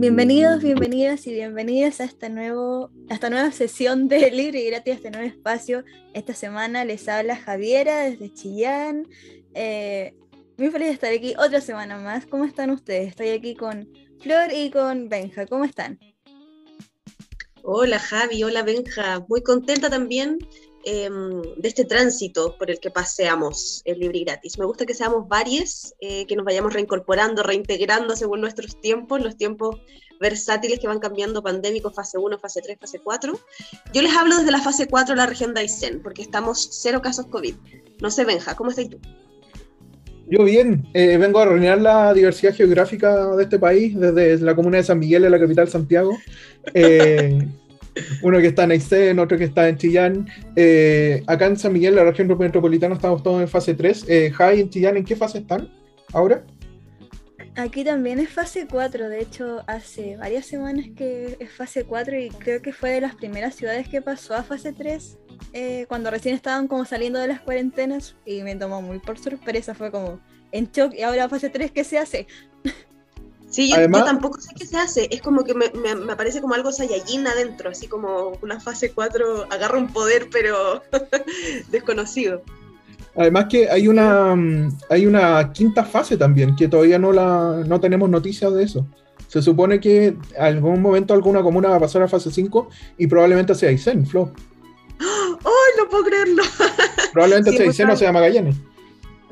Bienvenidos, bienvenidas y bienvenidas a esta, nuevo, a esta nueva sesión de Libre y Gratis, este nuevo espacio. Esta semana les habla Javiera desde Chillán. Eh, muy feliz de estar aquí otra semana más. ¿Cómo están ustedes? Estoy aquí con Flor y con Benja. ¿Cómo están? Hola Javi, hola Benja. Muy contenta también Em, de este tránsito por el que paseamos el libre y gratis. Me gusta que seamos varios, eh, que nos vayamos reincorporando, reintegrando según nuestros tiempos, los tiempos versátiles que van cambiando, pandémicos, fase 1, fase 3, fase 4. Yo les hablo desde la fase 4 de la región de Aysén, porque estamos cero casos COVID. No sé, Benja, ¿cómo estás tú? Yo bien, eh, vengo a reunir la diversidad geográfica de este país, desde la comuna de San Miguel, en la capital Santiago. Eh, uno que está en Aysén, otro que está en Chillán. Eh, acá en San Miguel, la región metropolitana, estamos todos en fase 3. Eh, Jai, en Chillán, ¿en qué fase están ahora? Aquí también es fase 4, de hecho hace varias semanas que es fase 4 y creo que fue de las primeras ciudades que pasó a fase 3 eh, cuando recién estaban como saliendo de las cuarentenas y me tomó muy por sorpresa, fue como en shock y ahora fase 3, ¿qué se hace? Sí, yo, tampoco sé qué se hace. Es como que me, me, me aparece como algo Saiyajin adentro, así como una fase 4 agarra un poder, pero desconocido. Además que hay una hay una quinta fase también, que todavía no la no tenemos noticias de eso. Se supone que en algún momento alguna comuna va a pasar a fase 5 y probablemente sea Aysén, Flo. ¡Ay, no puedo creerlo! Probablemente sea Aysén o sea Magallanes.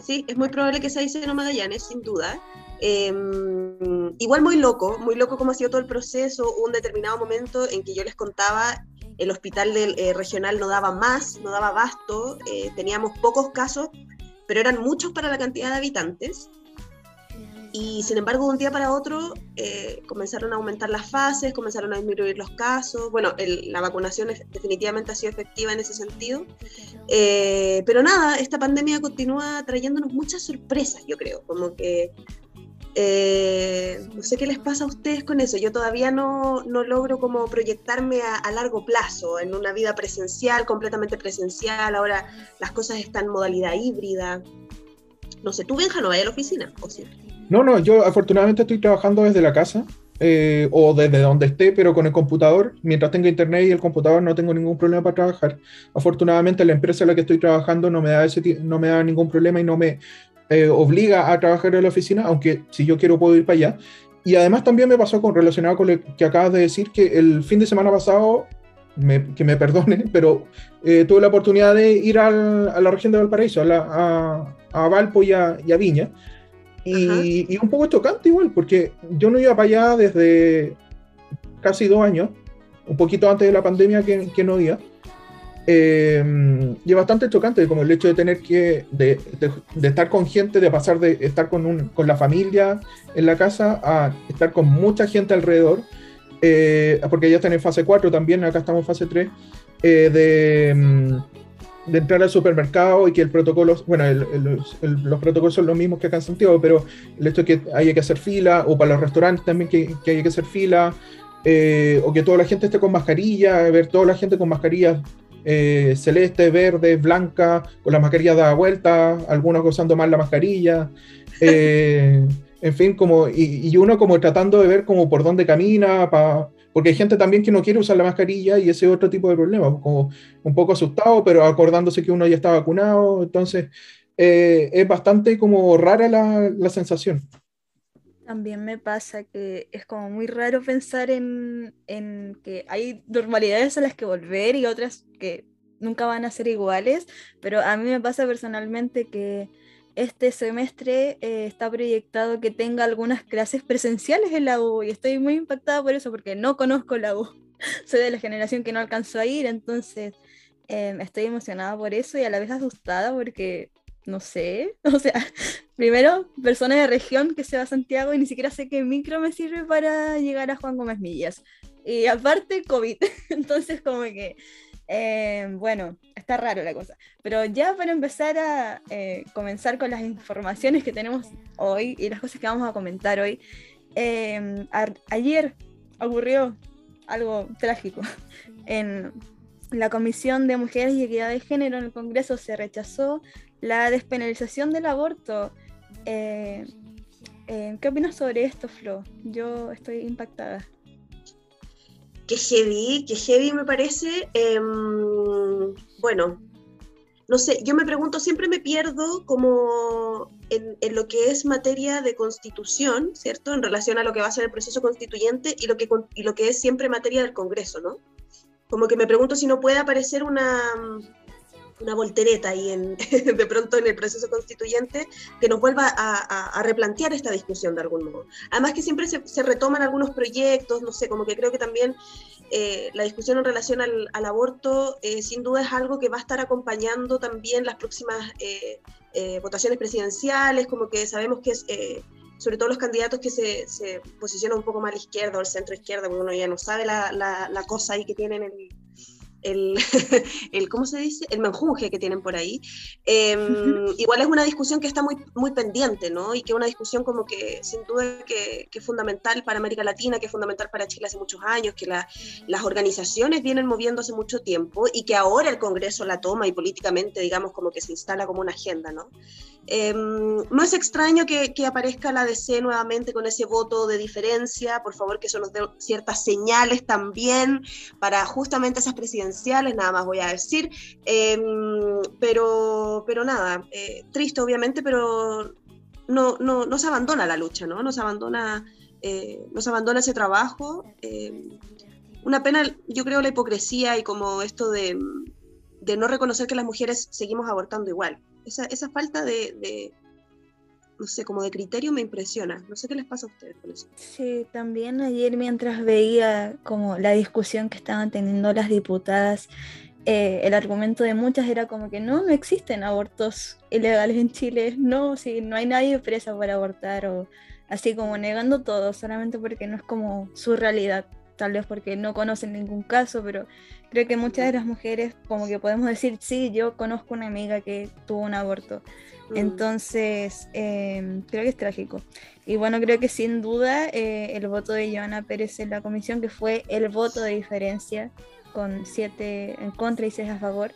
Sí, es muy probable que sea Aysén o Magallanes, sin duda. Em, igual muy loco, muy loco como ha sido todo el proceso, un determinado momento en que yo les contaba, el hospital del, eh, regional no daba más, no daba abasto, eh, teníamos pocos casos, pero eran muchos para la cantidad de habitantes. Y sin embargo, de un día para otro eh, comenzaron a aumentar las fases, comenzaron a disminuir los casos. Bueno, la vacunación definitivamente ha sido efectiva en ese sentido. pero nada, esta pandemia continúa trayéndonos muchas sorpresas, yo creo. Como que eh, no sé qué les pasa a ustedes con eso. Yo todavía no, no logro como proyectarme a, largo plazo en una vida presencial, completamente presencial. Ahora las cosas están en modalidad híbrida. No sé, ¿tú, Benja, no vas a la oficina? ¿o sí? No, no, yo afortunadamente estoy trabajando desde la casa. Eh, o desde donde esté, pero con el computador, mientras tenga internet y el computador no tengo ningún problema para trabajar. Afortunadamente la empresa en la que estoy trabajando no me da, ese, no me da ningún problema y no me, eh, obliga a trabajar en la oficina, aunque si yo quiero puedo ir para allá. Y además también me pasó con relacionado con lo que acabas de decir, que el fin de semana pasado, que me perdonen, pero eh, tuve la oportunidad de ir a la región de Valparaíso, a, a, Valpo y a, Viña. Y, y, un poco chocante igual, porque yo no iba para allá desde casi dos años, un poquito antes de la pandemia que, que no iba. Eh, y es bastante chocante, como el hecho de tener que, de, estar con gente, de pasar de estar con, un, con la familia en la casa a estar con mucha gente alrededor, eh, porque ya están en fase 4 también, acá estamos en fase 3, eh, de, mm, de, entrar al supermercado y que el protocolo, bueno, los protocolos son los mismos que acá en Santiago, pero el hecho de que haya que hacer fila, o para los restaurantes también que, que haya que hacer fila, o que toda la gente esté con mascarilla, ver toda la gente con mascarilla eh, celeste, verde, blanca, con la mascarilla dada vuelta, algunos gozando más la mascarilla. Eh, en fin, como, y, uno como tratando de ver como por dónde camina, porque hay gente también que no quiere usar la mascarilla y ese otro tipo de problemas, como un poco asustado, pero acordándose que uno ya está vacunado, entonces eh, es bastante como rara la, la sensación. También me pasa que es como muy raro pensar en, que hay normalidades a las que volver y otras que nunca van a ser iguales, pero a mí me pasa personalmente que este semestre eh, está proyectado que tenga algunas clases presenciales en la U y estoy muy impactada por eso porque no conozco la U. Soy de la generación que no alcanzó a ir, entonces eh, estoy emocionada por eso y a la vez asustada porque no sé, o sea, primero, persona de región que se va a Santiago y ni siquiera sé qué micro me sirve para llegar a Juan Gómez Millas. Y aparte, COVID. Entonces, como que Eh, bueno, está raro la cosa. Pero ya para empezar a eh, comenzar con las informaciones que tenemos hoy y las cosas que vamos a comentar hoy, eh, ayer ocurrió algo trágico. En la Comisión de Mujeres y Equidad de Género en el Congreso se rechazó la despenalización del aborto. Eh, eh, ¿Qué opinas sobre esto, Flo? Yo estoy impactada. Qué heavy, qué heavy me parece. Em, bueno, no sé, yo me pregunto, siempre me pierdo como en, lo que es materia de constitución, ¿cierto? En relación a lo que va a ser el proceso constituyente y lo que, y lo que es siempre materia del Congreso, ¿no? Como que me pregunto si no puede aparecer una, una voltereta ahí en, de pronto en el proceso constituyente que nos vuelva a, a- replantear esta discusión de algún modo. Además que siempre se, se retoman algunos proyectos, no sé, como que creo que también eh, la discusión en relación al, aborto eh, sin duda es algo que va a estar acompañando también las próximas eh, eh, votaciones presidenciales, como que sabemos que es... sobre todo los candidatos que se, posicionan un poco más a la izquierda o al centro izquierda, porque uno ya no sabe la, la, cosa ahí que tienen el, el, el, ¿cómo se dice? El menjunje que tienen por ahí. Eh, igual es una discusión que está muy, muy pendiente, ¿no? Y que es una discusión como que sin duda que, que es fundamental para América Latina, que es fundamental para Chile hace muchos años, que la, las organizaciones vienen moviendo hace mucho tiempo y que ahora el Congreso la toma y políticamente, digamos, como que se instala como una agenda, ¿no? Eh, no es extraño que, que, aparezca la DC nuevamente con ese voto de diferencia, por favor que eso nos dé ciertas señales también para justamente esas nada más voy a decir, eh, pero, pero nada, eh, triste obviamente, pero no, no, no, se abandona la lucha, ¿no? No se abandona, eh, abandona ese trabajo. eh, una pena, yo creo, la hipocresía y como esto de, de no reconocer que las mujeres seguimos abortando igual esa, esa falta de, no sé, como de criterio me impresiona. No sé qué les pasa a ustedes con eso. Sí, también ayer mientras veía como la discusión que estaban teniendo las diputadas, eh, el argumento de muchas era como que no, no existen abortos ilegales en Chile, no, si no hay nadie presa por abortar o así como negando todo, solamente porque no es como su realidad, tal vez porque no conocen ningún caso, pero creo que muchas de las mujeres como que podemos decir, sí, yo conozco una amiga que tuvo un aborto. Mm. Entonces, eh, creo que es trágico. Y bueno, creo que sin duda eh, el voto de Joana Pérez en la comisión, que fue el voto de diferencia, con siete en contra y seis a favor,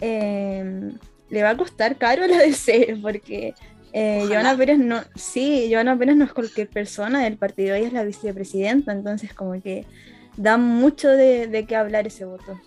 eh, le va a costar caro a la DC, porque eh, Joana Pérez no, sí, Joana Pérez no es cualquier persona del partido, ella es la vicepresidenta, entonces como que da mucho de, de qué hablar ese voto.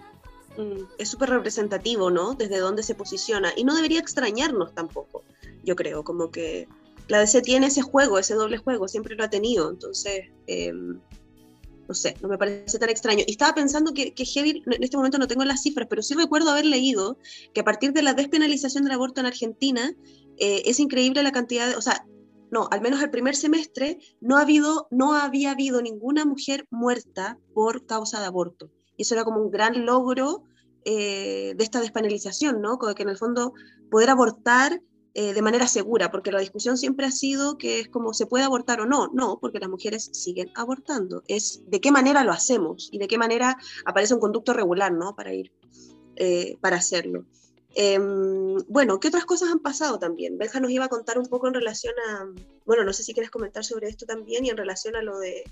Mm, es súper representativo, ¿no? Desde dónde se posiciona. Y no debería extrañarnos tampoco, yo creo, como que la DC tiene ese juego, ese doble juego, siempre lo ha tenido, entonces, eh, no sé, no me parece tan extraño. Y estaba pensando que, que Heavy, en este momento no tengo las cifras, pero sí recuerdo haber leído que a partir de la despenalización del aborto en Argentina, eh, es increíble la cantidad de, o sea, no, al menos el primer semestre, no, ha habido, no había habido ninguna mujer muerta por causa de aborto. Y eso era como un gran logro eh, de esta despenalización, ¿no? Que en el fondo poder abortar eh, de manera segura, porque la discusión siempre ha sido que es como se puede abortar o no, no, porque las mujeres siguen abortando. Es de qué manera lo hacemos y de qué manera aparece un conducto regular, ¿no? Para ir, eh, para hacerlo. Eh, bueno, ¿qué otras cosas han pasado también? Benja nos iba a contar un poco en relación a, bueno, no sé si quieres comentar sobre esto también y en relación a lo de,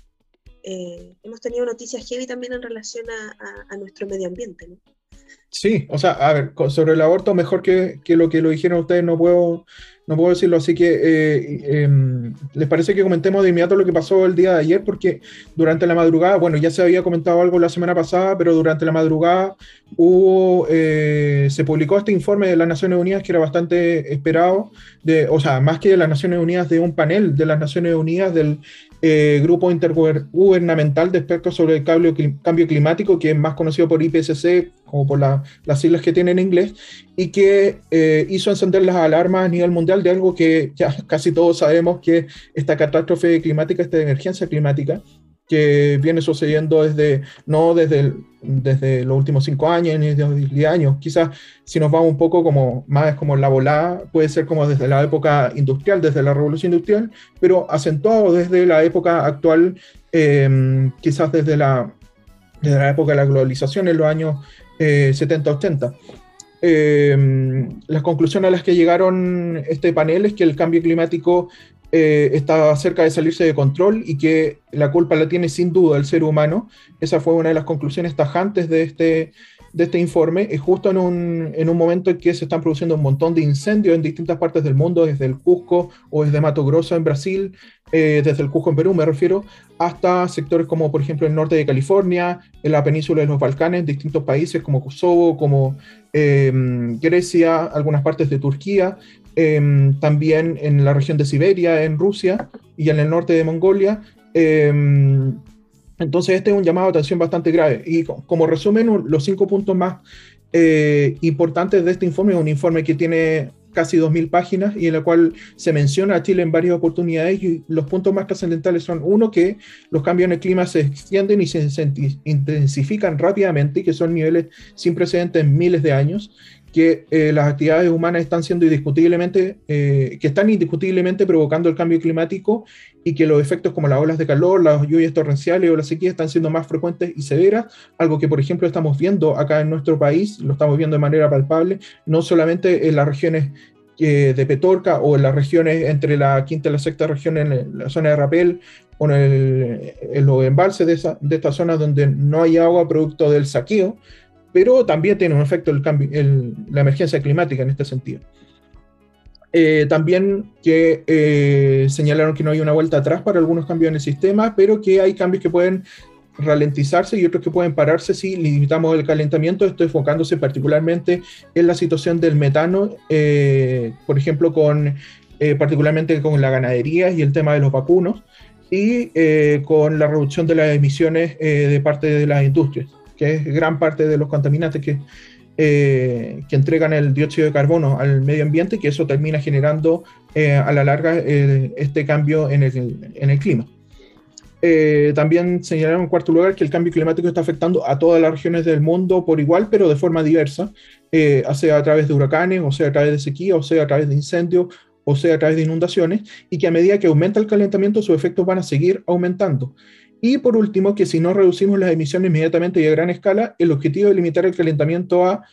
eh, hemos tenido noticias heavy también en relación a, a, a, nuestro medio ambiente, ¿no? Sí, o sea, a ver, sobre el aborto, mejor que, que lo que lo dijeron ustedes, no puedo, no puedo decirlo, así que eh, eh, les parece que comentemos de inmediato lo que pasó el día de ayer, porque durante la madrugada, bueno, ya se había comentado algo la semana pasada, pero durante la madrugada hubo, eh, se publicó este informe de las Naciones Unidas que era bastante esperado, de, o sea, más que de las Naciones Unidas, de un panel de las Naciones Unidas del eh, Grupo Intergubernamental de Expertos sobre el Cambio, cambio Climático, que es más conocido por IPCC, como por la, las siglas que tiene en inglés, y que eh, hizo encender las alarmas a nivel mundial de algo que ya casi todos sabemos que esta catástrofe climática, esta emergencia climática, que viene sucediendo desde, no desde, el, desde los últimos cinco años ni desde los 10 años, quizás si nos vamos un poco como más como la volada, puede ser como desde la época industrial, desde la revolución industrial, pero acentuado desde la época actual, eh, quizás desde la, desde la época de la globalización en los años 70-80. las conclusiones a las que llegaron este panel es que el cambio climático está cerca de salirse de control y que la culpa la tiene sin duda el ser humano. Esa fue una de las conclusiones tajantes de este, de este informe es justo en un, en un, momento en que se están produciendo un montón de incendios en distintas partes del mundo, desde el Cusco o desde Mato Grosso en Brasil, eh, desde el Cusco en Perú me refiero, hasta sectores como por ejemplo el norte de California, en la península de los Balcanes, distintos países como Kosovo, como eh, Grecia, algunas partes de Turquía, eh, también en la región de Siberia, en Rusia y en el norte de Mongolia. Entonces, este es un llamado de atención bastante grave. Y como resumen, los cinco puntos más eh, importantes de este informe es un informe que tiene casi 2.000 páginas y en la cual se menciona a Chile en varias oportunidades y los puntos más trascendentales son, uno, que los cambios en el clima se extienden y se intensifican rápidamente y que son niveles sin precedentes en miles de años, que eh, las actividades humanas están siendo indiscutiblemente, eh, que están indiscutiblemente provocando el cambio climático y que los efectos como las olas de calor, las lluvias torrenciales o la sequía están siendo más frecuentes y severas, algo que por ejemplo estamos viendo acá en nuestro país, lo estamos viendo de manera palpable, no solamente en las regiones eh, de Petorca o en las regiones entre la quinta y la sexta región en la zona de Rapel o en, los embalses de, esa, de estas zonas donde no hay agua producto del saqueo, pero también tiene un efecto el cambio, la emergencia climática en este sentido. Eh, también que eh, señalaron que no hay una vuelta atrás para algunos cambios en el sistema, pero que hay cambios que pueden ralentizarse y otros que pueden pararse si limitamos el calentamiento, esto enfocándose particularmente en la situación del metano, eh, por ejemplo, con, particularmente con la ganadería y el tema de los vacunos, y con la reducción de las emisiones de parte de las industrias, que es gran parte de los contaminantes que eh, que entregan el dióxido de carbono al medio ambiente y que eso termina generando eh, a la larga eh, este cambio en el, en el clima. también señalaron en cuarto lugar que el cambio climático está afectando a todas las regiones del mundo por igual, pero de forma diversa, sea a través de huracanes, o sea a través de sequía, o sea a través de incendios, o sea a través de inundaciones, y que a medida que aumenta el calentamiento, sus efectos van a seguir aumentando. Y por último, que si no reducimos las emisiones inmediatamente y a gran escala, el objetivo de limitar el calentamiento a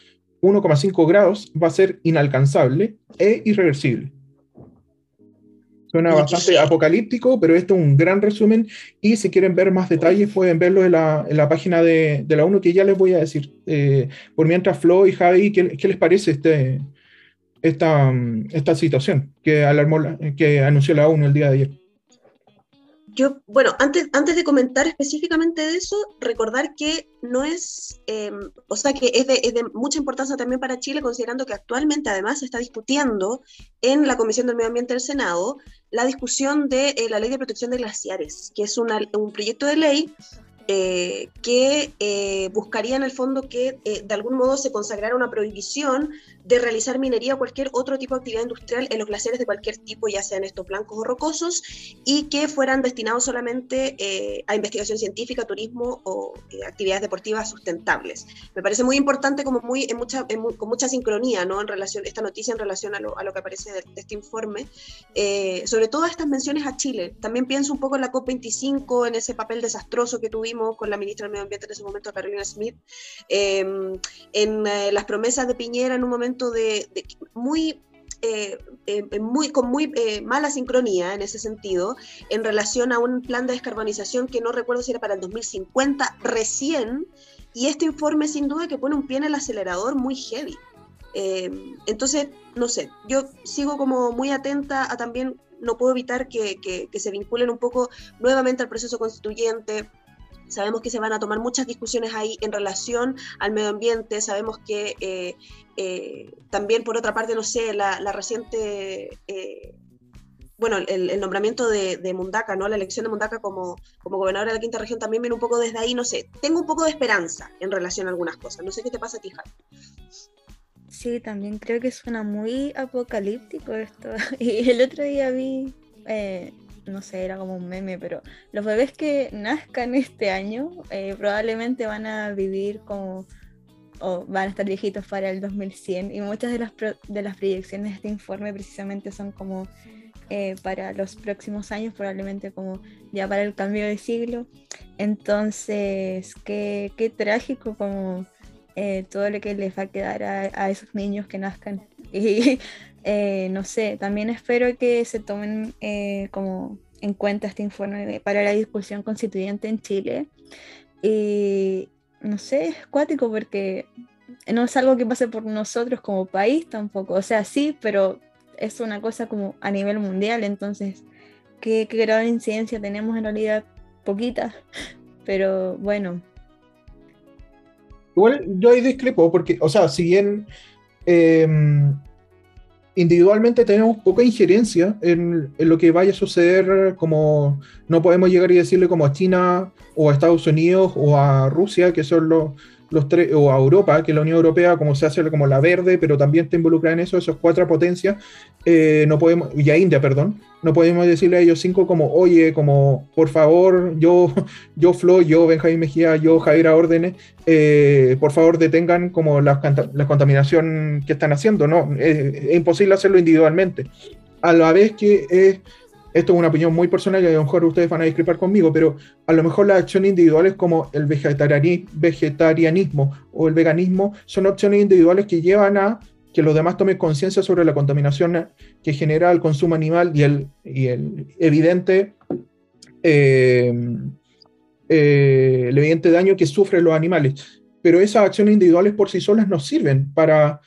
1,5 grados va a ser inalcanzable e irreversible. Suena bastante apocalíptico, pero esto es un gran resumen y si quieren ver más detalles pueden verlo en la, página de, la ONU que ya les voy a decir. Eh, por mientras, Flo y Javi, ¿qué, les parece este, esta, esta situación que, alarmó, que anunció la ONU el día de ayer? Yo, bueno, antes, antes de comentar específicamente de eso, recordar que no es, em, o sea, que es de, es de, mucha importancia también para Chile, considerando que actualmente además se está discutiendo en la Comisión del Medio Ambiente del Senado la discusión de eh, la Ley de Protección de Glaciares, que es un proyecto de ley eh, que eh, buscaría en el fondo que de algún modo se consagrara una prohibición de realizar minería o cualquier otro tipo de actividad industrial en los glaciares de cualquier tipo, ya sean estos blancos o rocosos, y que fueran destinados solamente eh, a investigación científica, turismo o eh, actividades deportivas sustentables. Me parece muy importante, como muy, en mucha, con mucha sincronía, ¿no? En relación, esta noticia en relación a lo, a lo que aparece de, este informe, eh, sobre todo estas menciones a Chile. También pienso un poco en la COP25, en ese papel desastroso que tuvimos con la ministra del Medio Ambiente en ese momento, Carolina Smith, en las promesas de Piñera en un momento de, muy eh, eh, muy, con muy eh, mala sincronía en ese sentido, en relación a un plan de descarbonización que no recuerdo si era para el 2050 recién, y este informe sin duda que pone un pie en el acelerador muy heavy. entonces, no sé, yo sigo como muy atenta a también, no puedo evitar que, que se vinculen un poco nuevamente al proceso constituyente, Sabemos que se van a tomar muchas discusiones ahí en relación al medio ambiente. Sabemos que eh, eh, también, por otra parte, no sé, la, reciente, eh, bueno, el, nombramiento de, Mundaca, ¿no? La elección de Mundaca como, como gobernadora de la quinta región también viene un poco desde ahí, no sé. Tengo un poco de esperanza en relación a algunas cosas. No sé qué te pasa a ti. Sí, también creo que suena muy apocalíptico esto. Y el otro día vi no sé, era como un meme, pero los bebés que nazcan este año eh, probablemente van a vivir como, o van a estar viejitos para el 2100 y muchas de las, de las proyecciones de este informe precisamente son como eh, para los próximos años, probablemente como ya para el cambio de siglo. Entonces, qué, qué trágico como eh, todo lo que les va a quedar a, a esos niños que nazcan. eh, no sé, también espero que se tomen eh, como en cuenta este informe para la discusión constituyente en Chile. Y no sé, es cuático porque no es algo que pase por nosotros como país tampoco. O sea, sí, pero es una cosa como a nivel mundial, entonces, ¿qué, qué grado de incidencia tenemos en realidad? Poquita, pero bueno. Igual yo ahí discrepo, porque, o sea, si bien eh, individualmente tenemos poca injerencia en, en, lo que vaya a suceder, como no podemos llegar y decirle como a China o a Estados Unidos o a Rusia, que son los, los tres, o a Europa, que la Unión Europea, como se hace como la verde, pero también está involucrada en eso, esas cuatro potencias, eh, no podemos, y a India, perdón, no podemos decirle a ellos cinco como, oye, como, por favor, yo, yo Flo, yo Benjamín Mejía, yo Javier Órdenes, eh, por favor detengan como la, la, contaminación que están haciendo, no, es, es imposible hacerlo individualmente. A la vez que es esto es una opinión muy personal y a lo mejor ustedes van a discrepar conmigo, pero a lo mejor las acciones individuales como el vegetarianismo o el veganismo son opciones individuales que llevan a que los demás tomen conciencia sobre la contaminación que genera el consumo animal y el, evidente eh, eh, evidente daño que sufren los animales. Pero esas acciones individuales por sí solas no sirven para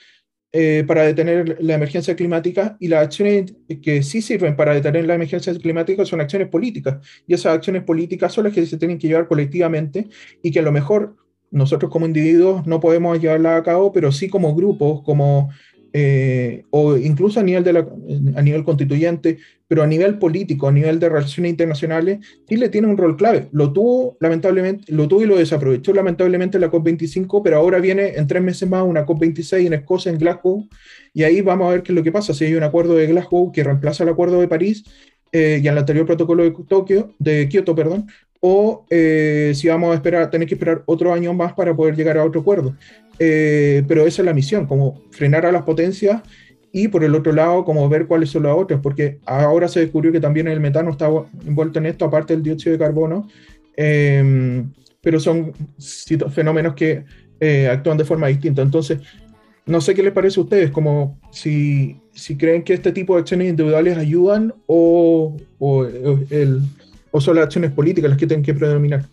eh, para detener la emergencia climática y las acciones que sí sirven para detener la emergencia climática son acciones políticas. Y esas acciones políticas son las que se tienen que llevar colectivamente y que a lo mejor nosotros como individuos no podemos llevarlas a cabo, pero sí como grupos, como eh, o incluso a nivel, de la, a nivel constituyente, pero a nivel político, a nivel de relaciones internacionales, Chile tiene un rol clave. Lo tuvo, lamentablemente, lo tuvo y lo desaprovechó lamentablemente la COP25, pero ahora viene en tres meses más una COP26 en Escocia, en Glasgow, y ahí vamos a ver qué es lo que pasa. Si hay un acuerdo de Glasgow que reemplaza el acuerdo de París eh, y el anterior protocolo de Tokio, de Kioto, perdón, o eh, si vamos a esperar, tener que esperar otro año más para poder llegar a otro acuerdo. Eh, pero esa es la misión, como frenar a las potencias y por el otro lado, como ver cuáles son las otras, porque ahora se descubrió que también el metano está envuelto en esto, aparte del dióxido de carbono, eh, pero son fenómenos que eh, actúan de forma distinta. Entonces, no sé qué les parece a ustedes, como si, si creen que este tipo de acciones individuales ayudan o, o, el, o son las acciones políticas las que tienen que predominar.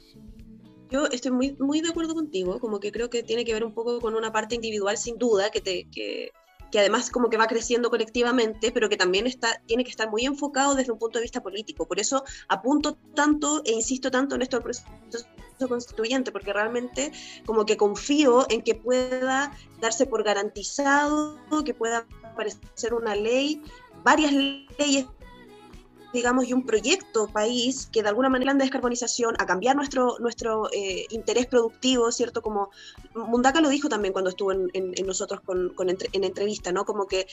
Yo estoy muy, muy de acuerdo contigo, como que creo que tiene que ver un poco con una parte individual sin duda, que, te, que, que además como que va creciendo colectivamente, pero que también está, tiene que estar muy enfocado desde un punto de vista político. Por eso apunto tanto e insisto tanto en esto constituyente, porque realmente como que confío en que pueda darse por garantizado, que pueda aparecer una ley, varias leyes digamos, y un proyecto país que de alguna manera de descarbonización, a cambiar nuestro, nuestro eh, interés productivo, ¿cierto? Como Mundaka lo dijo también cuando estuvo en, en, nosotros con, con entre, en entrevista, ¿no? Como que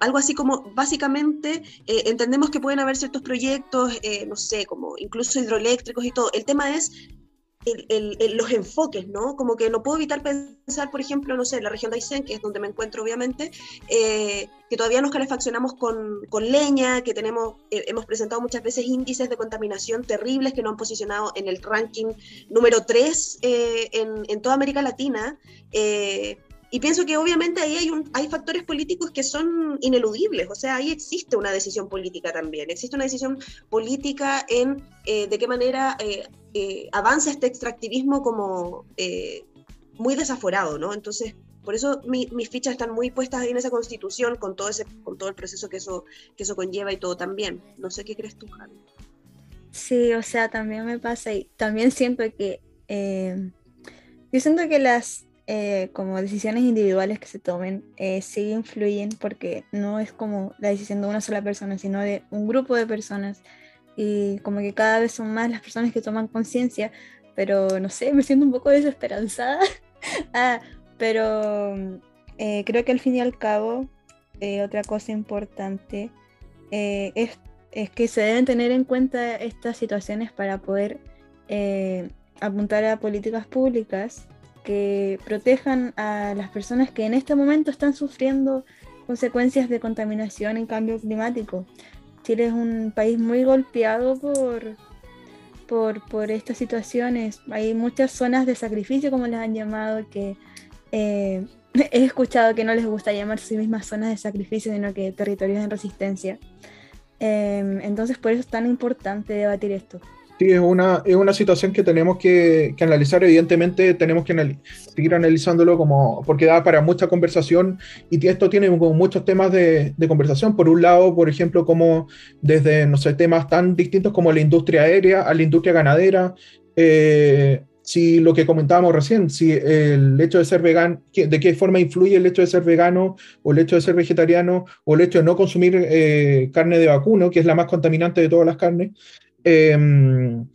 algo así como, básicamente, eh, entendemos que pueden haber ciertos proyectos, eh, no sé, como incluso hidroeléctricos y todo. El tema es el, el, los enfoques, ¿no? Como que no puedo evitar pensar, por ejemplo, no sé, la región de Aysén, que es donde me encuentro obviamente, eh, que todavía nos calefaccionamos con, con leña, que tenemos, eh, hemos presentado muchas veces índices de contaminación terribles que nos han posicionado en el ranking número 3 eh, en, en, toda América Latina. Y pienso que obviamente ahí hay, un, hay factores políticos que son ineludibles, o sea, ahí existe una decisión política también, existe una decisión política en eh, de qué manera eh, eh, avanza este extractivismo como eh, muy desaforado, ¿no? Entonces, por eso mi, mis fichas están muy puestas ahí en esa constitución con todo, ese, con todo el proceso que eso, que eso conlleva y todo también. No sé qué crees tú, Javi. Sí, o sea, también me pasa y también siento que... yo siento que las eh, como decisiones individuales que se tomen eh, sí influyen porque no es como la decisión de una sola persona, sino de un grupo de personas y como que cada vez son más las personas que toman conciencia, pero no sé, me siento un poco desesperanzada, ah, pero eh, creo que al fin y al cabo eh, otra cosa importante eh, es, es, que se deben tener en cuenta estas situaciones para poder apuntar a políticas públicas que protejan a las personas que en este momento están sufriendo consecuencias de contaminación y cambio climático. Chile es un país muy golpeado por, por, estas situaciones. Hay muchas zonas de sacrificio, como las han llamado, que eh, he escuchado que no les gusta llamar a sí mismas zonas de sacrificio, sino que territorios en resistencia. Em, entonces, por eso es tan importante debatir esto. Sí, es una, es una situación que tenemos que, que analizar. Evidentemente, tenemos que seguir analizándolo como, porque da para mucha conversación y esto tiene muchos temas de, de, conversación. Por un lado, por ejemplo, como desde, no sé, temas tan distintos como la industria aérea a la industria ganadera. Eh, si lo que comentábamos recién, si el hecho de ser vegano, de qué forma influye el hecho de ser vegano o el hecho de ser vegetariano o el hecho de no consumir eh, carne de vacuno, que es la más contaminante de todas las carnes. Em,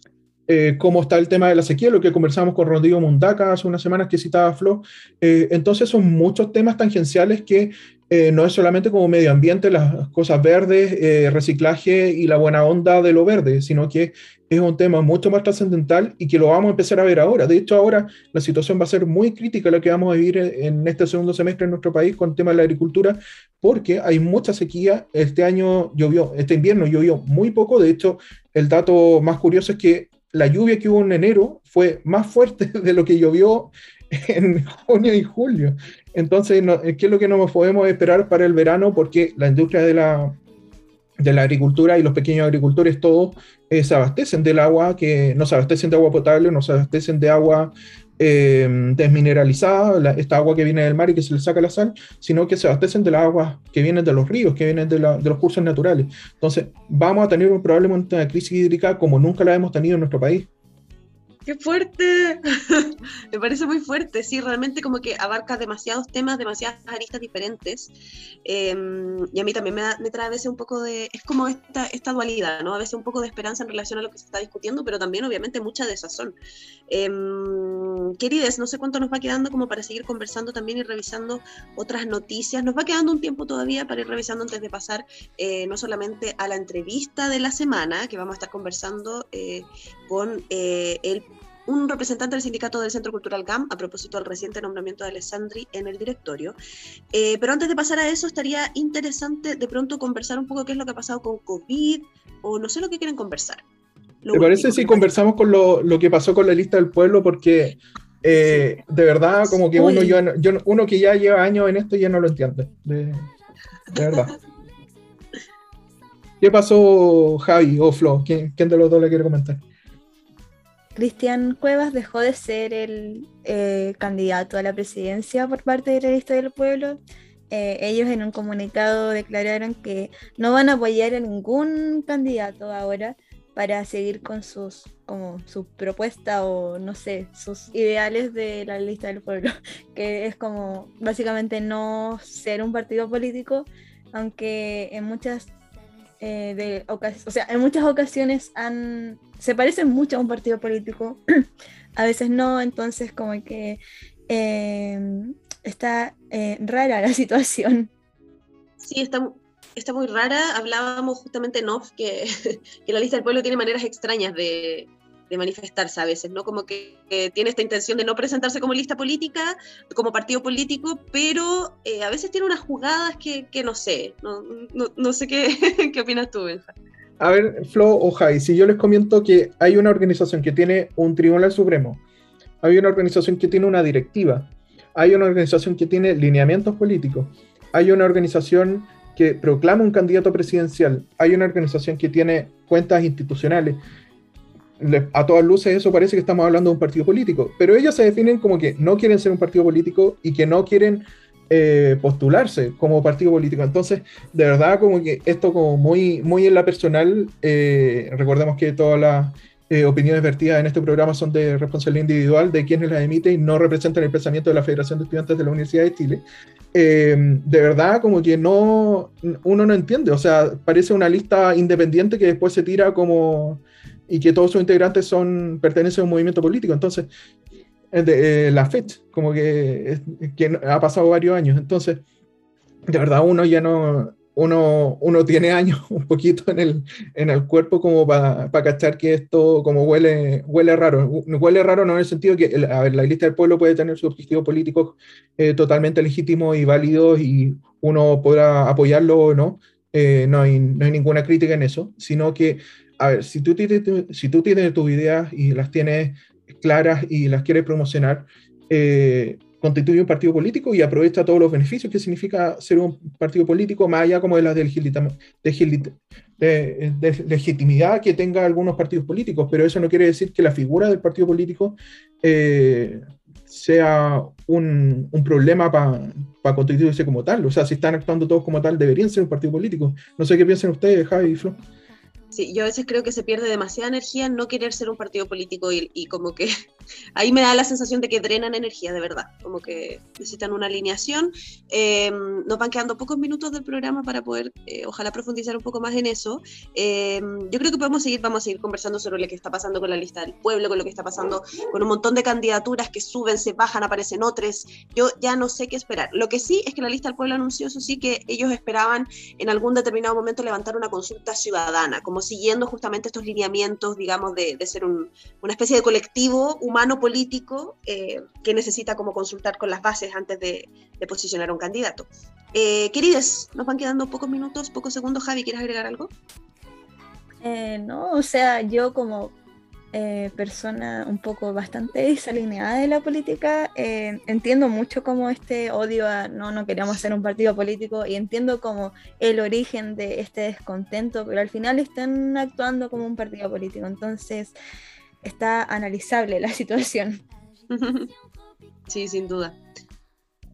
eh, cómo está el tema de la sequía, lo que conversamos con Rodrigo Mundaca hace unas semanas que citaba Flo. Eh, entonces son muchos temas tangenciales que eh, no es solamente como medio ambiente, las cosas verdes, reciclaje y la buena onda de lo verde, sino que es un tema mucho más trascendental y que lo vamos a empezar a ver ahora. De hecho, ahora la situación va a ser muy crítica la que vamos a vivir en este segundo semestre en nuestro país con el tema de la agricultura, porque hay mucha sequía. Este año llovió, este invierno llovió muy poco. De hecho, el dato más curioso es que la lluvia que hubo en enero fue más fuerte de lo que llovió en junio y julio. Entonces, ¿qué es lo que no podemos esperar para el verano? Porque la industria de la, de la agricultura y los pequeños agricultores todos eh, se abastecen del agua, que no se abastecen de agua potable, no se abastecen de agua eh, desmineralizada, esta agua que viene del mar y que se le saca la sal, sino que se abastecen de las aguas que vienen de los ríos, que vienen de, de los cursos naturales. Entonces, vamos a tener un, probablemente una crisis hídrica como nunca la hemos tenido en nuestro país. ¡Qué fuerte! Me parece muy fuerte, sí, realmente como que abarca demasiados temas, demasiadas aristas diferentes. Em, y a mí también me, me, trae a veces un poco de, es como esta, dualidad, ¿no? A veces un poco de esperanza en relación a lo que se está discutiendo, pero también obviamente mucha desazón. Eh, querides, no sé cuánto nos va quedando como para seguir conversando también y revisando otras noticias. Nos va quedando un tiempo todavía para ir revisando antes de pasar eh, no solamente a la entrevista de la semana, que vamos a estar conversando eh, con eh, el un representante del sindicato del Centro Cultural GAM a propósito del reciente nombramiento de Alessandri en el directorio. Eh, pero antes de pasar a eso, estaría interesante de pronto conversar un poco qué es lo que ha pasado con COVID o no sé lo que quieren conversar. ¿Te parece si conversamos con lo, lo, que pasó con la lista del pueblo? Porque eh, de verdad, como que uno, yo, uno que ya lleva años en esto ya no lo entiende. De, de verdad. ¿Qué pasó, Javi o Flo? ¿Quién, ¿Quién de los dos le quiere comentar? Cristian Cuevas dejó de ser el eh, candidato a la presidencia por parte de la lista del pueblo. Eh, ellos en un comunicado declararon que no van a apoyar a ningún candidato ahora para seguir con sus como su propuesta o no sé, sus ideales de la lista del pueblo, que es como básicamente no ser un partido político, aunque en muchas eh, o sea, en muchas ocasiones han se parecen mucho a un partido político, a veces no, entonces como que eh, está eh, rara la situación. Sí, está, está muy rara. Hablábamos justamente en off que, que la lista del pueblo tiene maneras extrañas de, de manifestarse a veces, ¿no? Como que, tiene esta intención de no presentarse como lista política, como partido político, pero eh, a veces tiene unas jugadas que, no sé, no, no, no sé qué, qué opinas tú, Benja. A ver, Flo o Jai, si yo les comento que hay una organización que tiene un tribunal supremo, hay una organización que tiene una directiva, hay una organización que tiene lineamientos políticos, hay una organización que proclama un candidato presidencial, hay una organización que tiene cuentas institucionales. A todas luces eso parece que estamos hablando de un partido político, pero ellos se definen como que no quieren ser un partido político y que no quieren eh, postularse como partido político. Entonces, de verdad, como que esto como muy, muy en la personal, eh, recordemos que todas las eh, opiniones vertidas en este programa son de responsabilidad individual de quienes las emiten y no representan el pensamiento de la Federación de Estudiantes de la Universidad de Chile. de verdad, como que no, uno no entiende, o sea, parece una lista independiente que después se tira como y que todos sus integrantes son pertenecen a un movimiento político. Entonces, de, eh, la fecha, como que, que, ha pasado varios años. Entonces, de verdad, uno ya no, uno, uno tiene años un poquito en el, en el cuerpo como para cachar que esto como huele, huele raro. Huele raro no en el sentido que, a ver, la lista del pueblo puede tener sus objetivos políticos eh, totalmente legítimos y válidos y uno podrá apoyarlo o no. Eh, no, hay, no hay ninguna crítica en eso, sino que, a ver, si tú tienes, tus ideas y las tienes claras y las quiere promocionar, eh, constituye un partido político y aprovecha todos los beneficios que significa ser un partido político, más allá como de la de, legitimidad que tenga algunos partidos políticos, pero eso no quiere decir que la figura del partido político eh, sea un, problema para constituirse como tal. O sea, si están actuando todos como tal, deberían ser un partido político. No sé qué piensan ustedes, Javi y. Sí, yo a veces creo que se pierde demasiada energía en no querer ser un partido político y, y, como que ahí me da la sensación de que drenan energía de verdad, como que necesitan una alineación. Eh, nos van quedando pocos minutos del programa para poder, eh, ojalá, profundizar un poco más en eso. Eh, yo creo que podemos seguir, vamos a seguir conversando sobre lo que está pasando con la lista del pueblo, con lo que está pasando con un montón de candidaturas que suben, se bajan, aparecen otras. Yo ya no sé qué esperar. Lo que sí es que la lista del pueblo anunció, eso sí, que ellos esperaban en algún determinado momento levantar una consulta ciudadana, como siguiendo justamente estos lineamientos, digamos, de, ser un, una especie de colectivo humano político eh, que necesita como consultar con las bases antes de, posicionar a un candidato. Eh, queridas, nos van quedando pocos minutos, pocos segundos. Javi, ¿quieres agregar algo? Eh, no, o sea, yo como eh, persona un poco bastante desalineada de la política, eh, entiendo mucho como este odio a no, no queremos ser un partido político y entiendo como el origen de este descontento, pero al final están actuando como un partido político, entonces está analizable la situación. Sí, sin duda.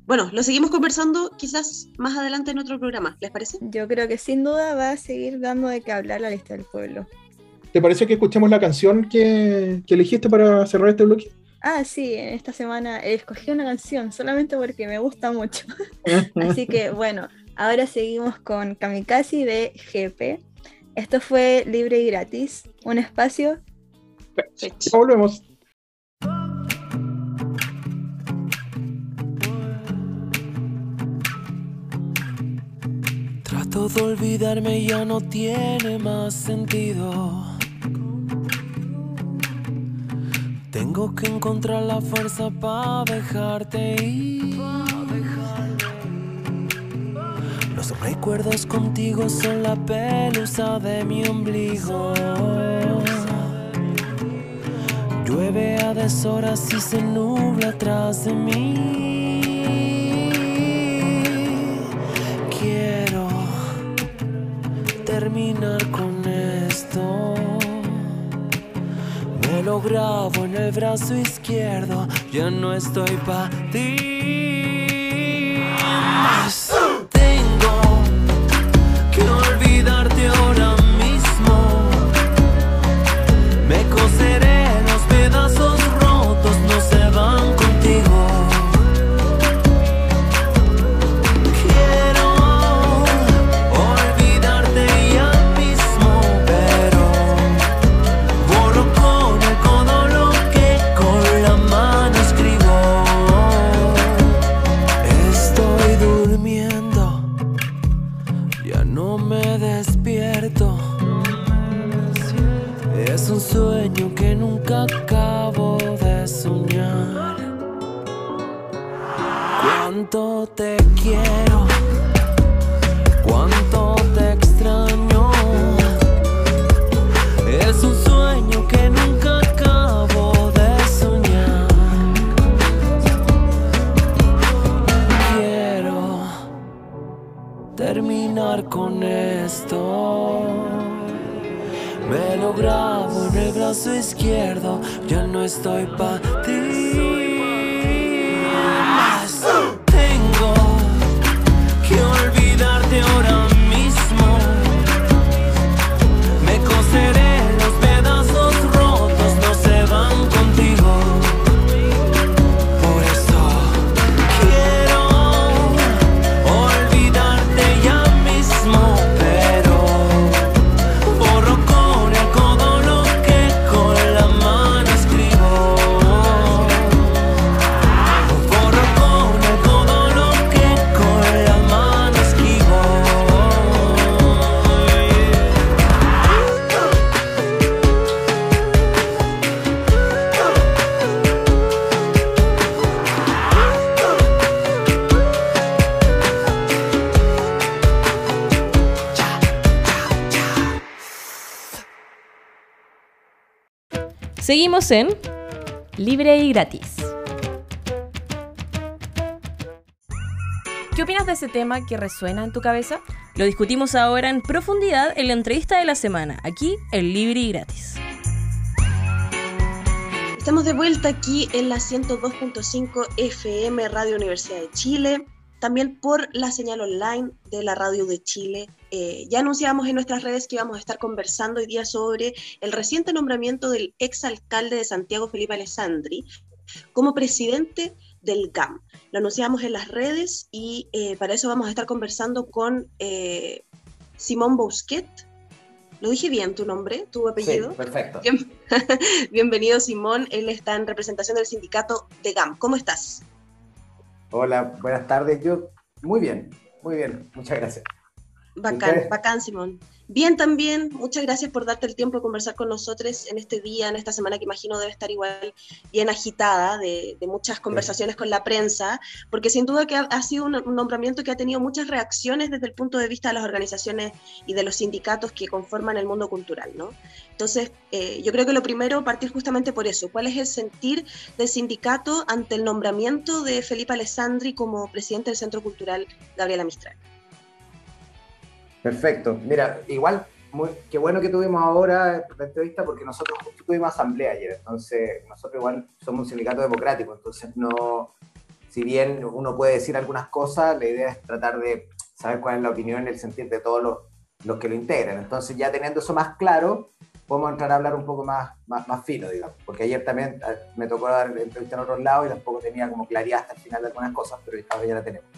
Bueno, lo seguimos conversando quizás más adelante en otro programa, ¿les parece? Yo creo que sin duda va a seguir dando de qué hablar la lista del pueblo. ¿Te parece que escuchemos la canción que, que, elegiste para cerrar este bloque? Ah, sí, esta semana escogí una canción solamente porque me gusta mucho. Así que bueno, ahora seguimos con Kamikaze de GP. Esto fue libre y gratis, un espacio. Volvemos. Trato de olvidarme ya no tiene más sentido. Tengo que encontrar la fuerza para dejarte ir. Los recuerdos contigo son la pelusa de mi ombligo. Llueve a deshoras y se nubla atrás de mí. Quiero terminar con esto. Lo grabo en el brazo izquierdo, ya no estoy para ti. Más tengo que olvidarte ahora Seguimos en Libre y gratis. qué opinas de ese tema que resuena en tu cabeza? Lo discutimos ahora en profundidad en la entrevista de la semana, aquí en Libre y Gratis. Estamos de vuelta aquí en la 102.5 FM Radio Universidad de Chile, también por la señal online de la Radio de Chile. Eh, ya anunciamos en nuestras redes que íbamos a estar conversando hoy día sobre el reciente nombramiento del exalcalde de Santiago, Felipe Alessandri, como presidente del GAM. Lo anunciamos en las redes y eh, para eso vamos a estar conversando con eh, Simón Bousquet, ¿Lo dije bien tu nombre, tu apellido? Sí, perfecto. bienvenido, Simón. Él está en representación del sindicato de GAM. ¿Cómo estás? Hola, buenas tardes. Yo, muy bien, muy bien. Muchas gracias. Bacán, bacán, Simón. Bien también, muchas gracias por darte el tiempo de conversar con nosotros en este día, en esta semana que imagino debe estar igual bien agitada de, muchas conversaciones con la prensa, porque sin duda que ha, sido un, nombramiento que ha tenido muchas reacciones desde el punto de vista de las organizaciones y de los sindicatos que conforman el mundo cultural, ¿no? Entonces, eh, yo creo que lo primero, partir justamente por eso, ¿cuál es el sentir del sindicato ante el nombramiento de Felipe Alessandri como presidente del Centro Cultural Gabriela Mistral? Perfecto. Mira, igual, muy, qué bueno que tuvimos ahora la entrevista porque nosotros tuvimos asamblea ayer, entonces nosotros igual somos un sindicato democrático, entonces no, si bien uno puede decir algunas cosas, la idea es tratar de saber cuál es la opinión y el sentir de todos los, los que lo integran. Entonces ya teniendo eso más claro, podemos entrar a hablar un poco más, más, fino, digamos, porque ayer también eh, me tocó dar entrevista en otros lados y tampoco tenía como claridad hasta el final de algunas cosas, pero ya la tenemos.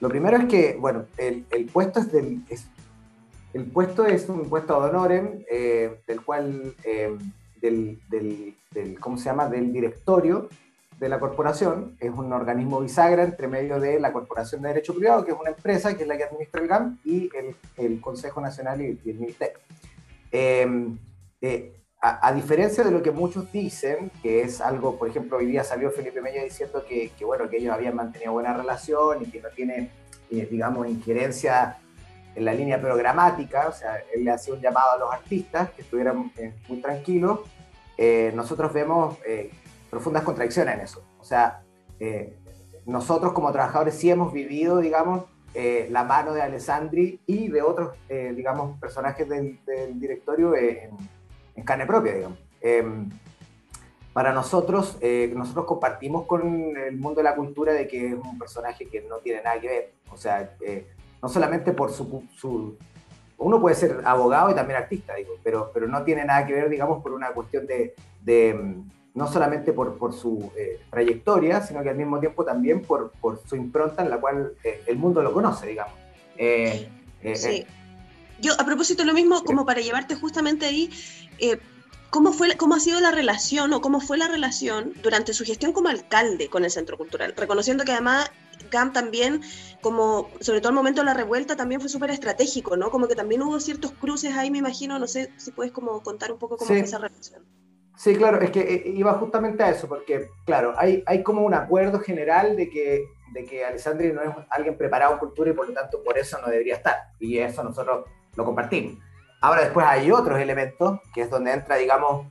Lo primero es que, bueno, el, el puesto es, del, el puesto es un puesto de honorem, eh, del cual, eh, del, ¿cómo se llama?, del directorio de la corporación, es un organismo bisagra entre medio de la Corporación de Derecho Privado, que es una empresa, que es la que administra el GAM, y el, Consejo Nacional y, el Ministerio. Eh, a, diferencia de lo que muchos dicen, que es algo, por ejemplo, hoy día salió Felipe Mella diciendo que, que bueno, que ellos habían mantenido buena relación y que no tiene, digamos, injerencia en la línea programática, o sea, él le hacía un llamado a los artistas que estuvieran eh, muy tranquilos. Eh, nosotros vemos eh, profundas contradicciones en eso. O sea, nosotros como trabajadores sí hemos vivido, digamos, la mano de Alessandri y de otros, digamos, personajes del, directorio en, en, carne propia, digamos. Em, para nosotros, nosotros compartimos con el mundo de la cultura de que es un personaje que no tiene nada que ver. O sea, no solamente por su, su, Uno puede ser abogado y también artista, digo, pero, pero no tiene nada que ver, digamos, por una cuestión de... mm, no solamente por, su eh, trayectoria, sino que al mismo tiempo también por, por su impronta en la cual eh, el mundo lo conoce, digamos. Eh, sí. Yo, a propósito, lo mismo, como para llevarte justamente ahí, ¿cómo, fue, ¿cómo ha sido la relación o cómo fue la relación durante su gestión como alcalde con el Centro Cultural? Reconociendo que además GAM también, como sobre todo el momento de la revuelta, también fue súper estratégico, ¿no? Como que también hubo ciertos cruces ahí, me imagino, no sé si puedes como contar un poco cómo fue esa relación. Sí, claro, es que eh, iba justamente a eso, porque, claro, hay, hay como un acuerdo general de que, de que Alessandri no es alguien preparado en cultura y por lo tanto por eso no debería estar, y eso nosotros lo compartimos. Ahora después hay otros elementos, que es donde entra, digamos,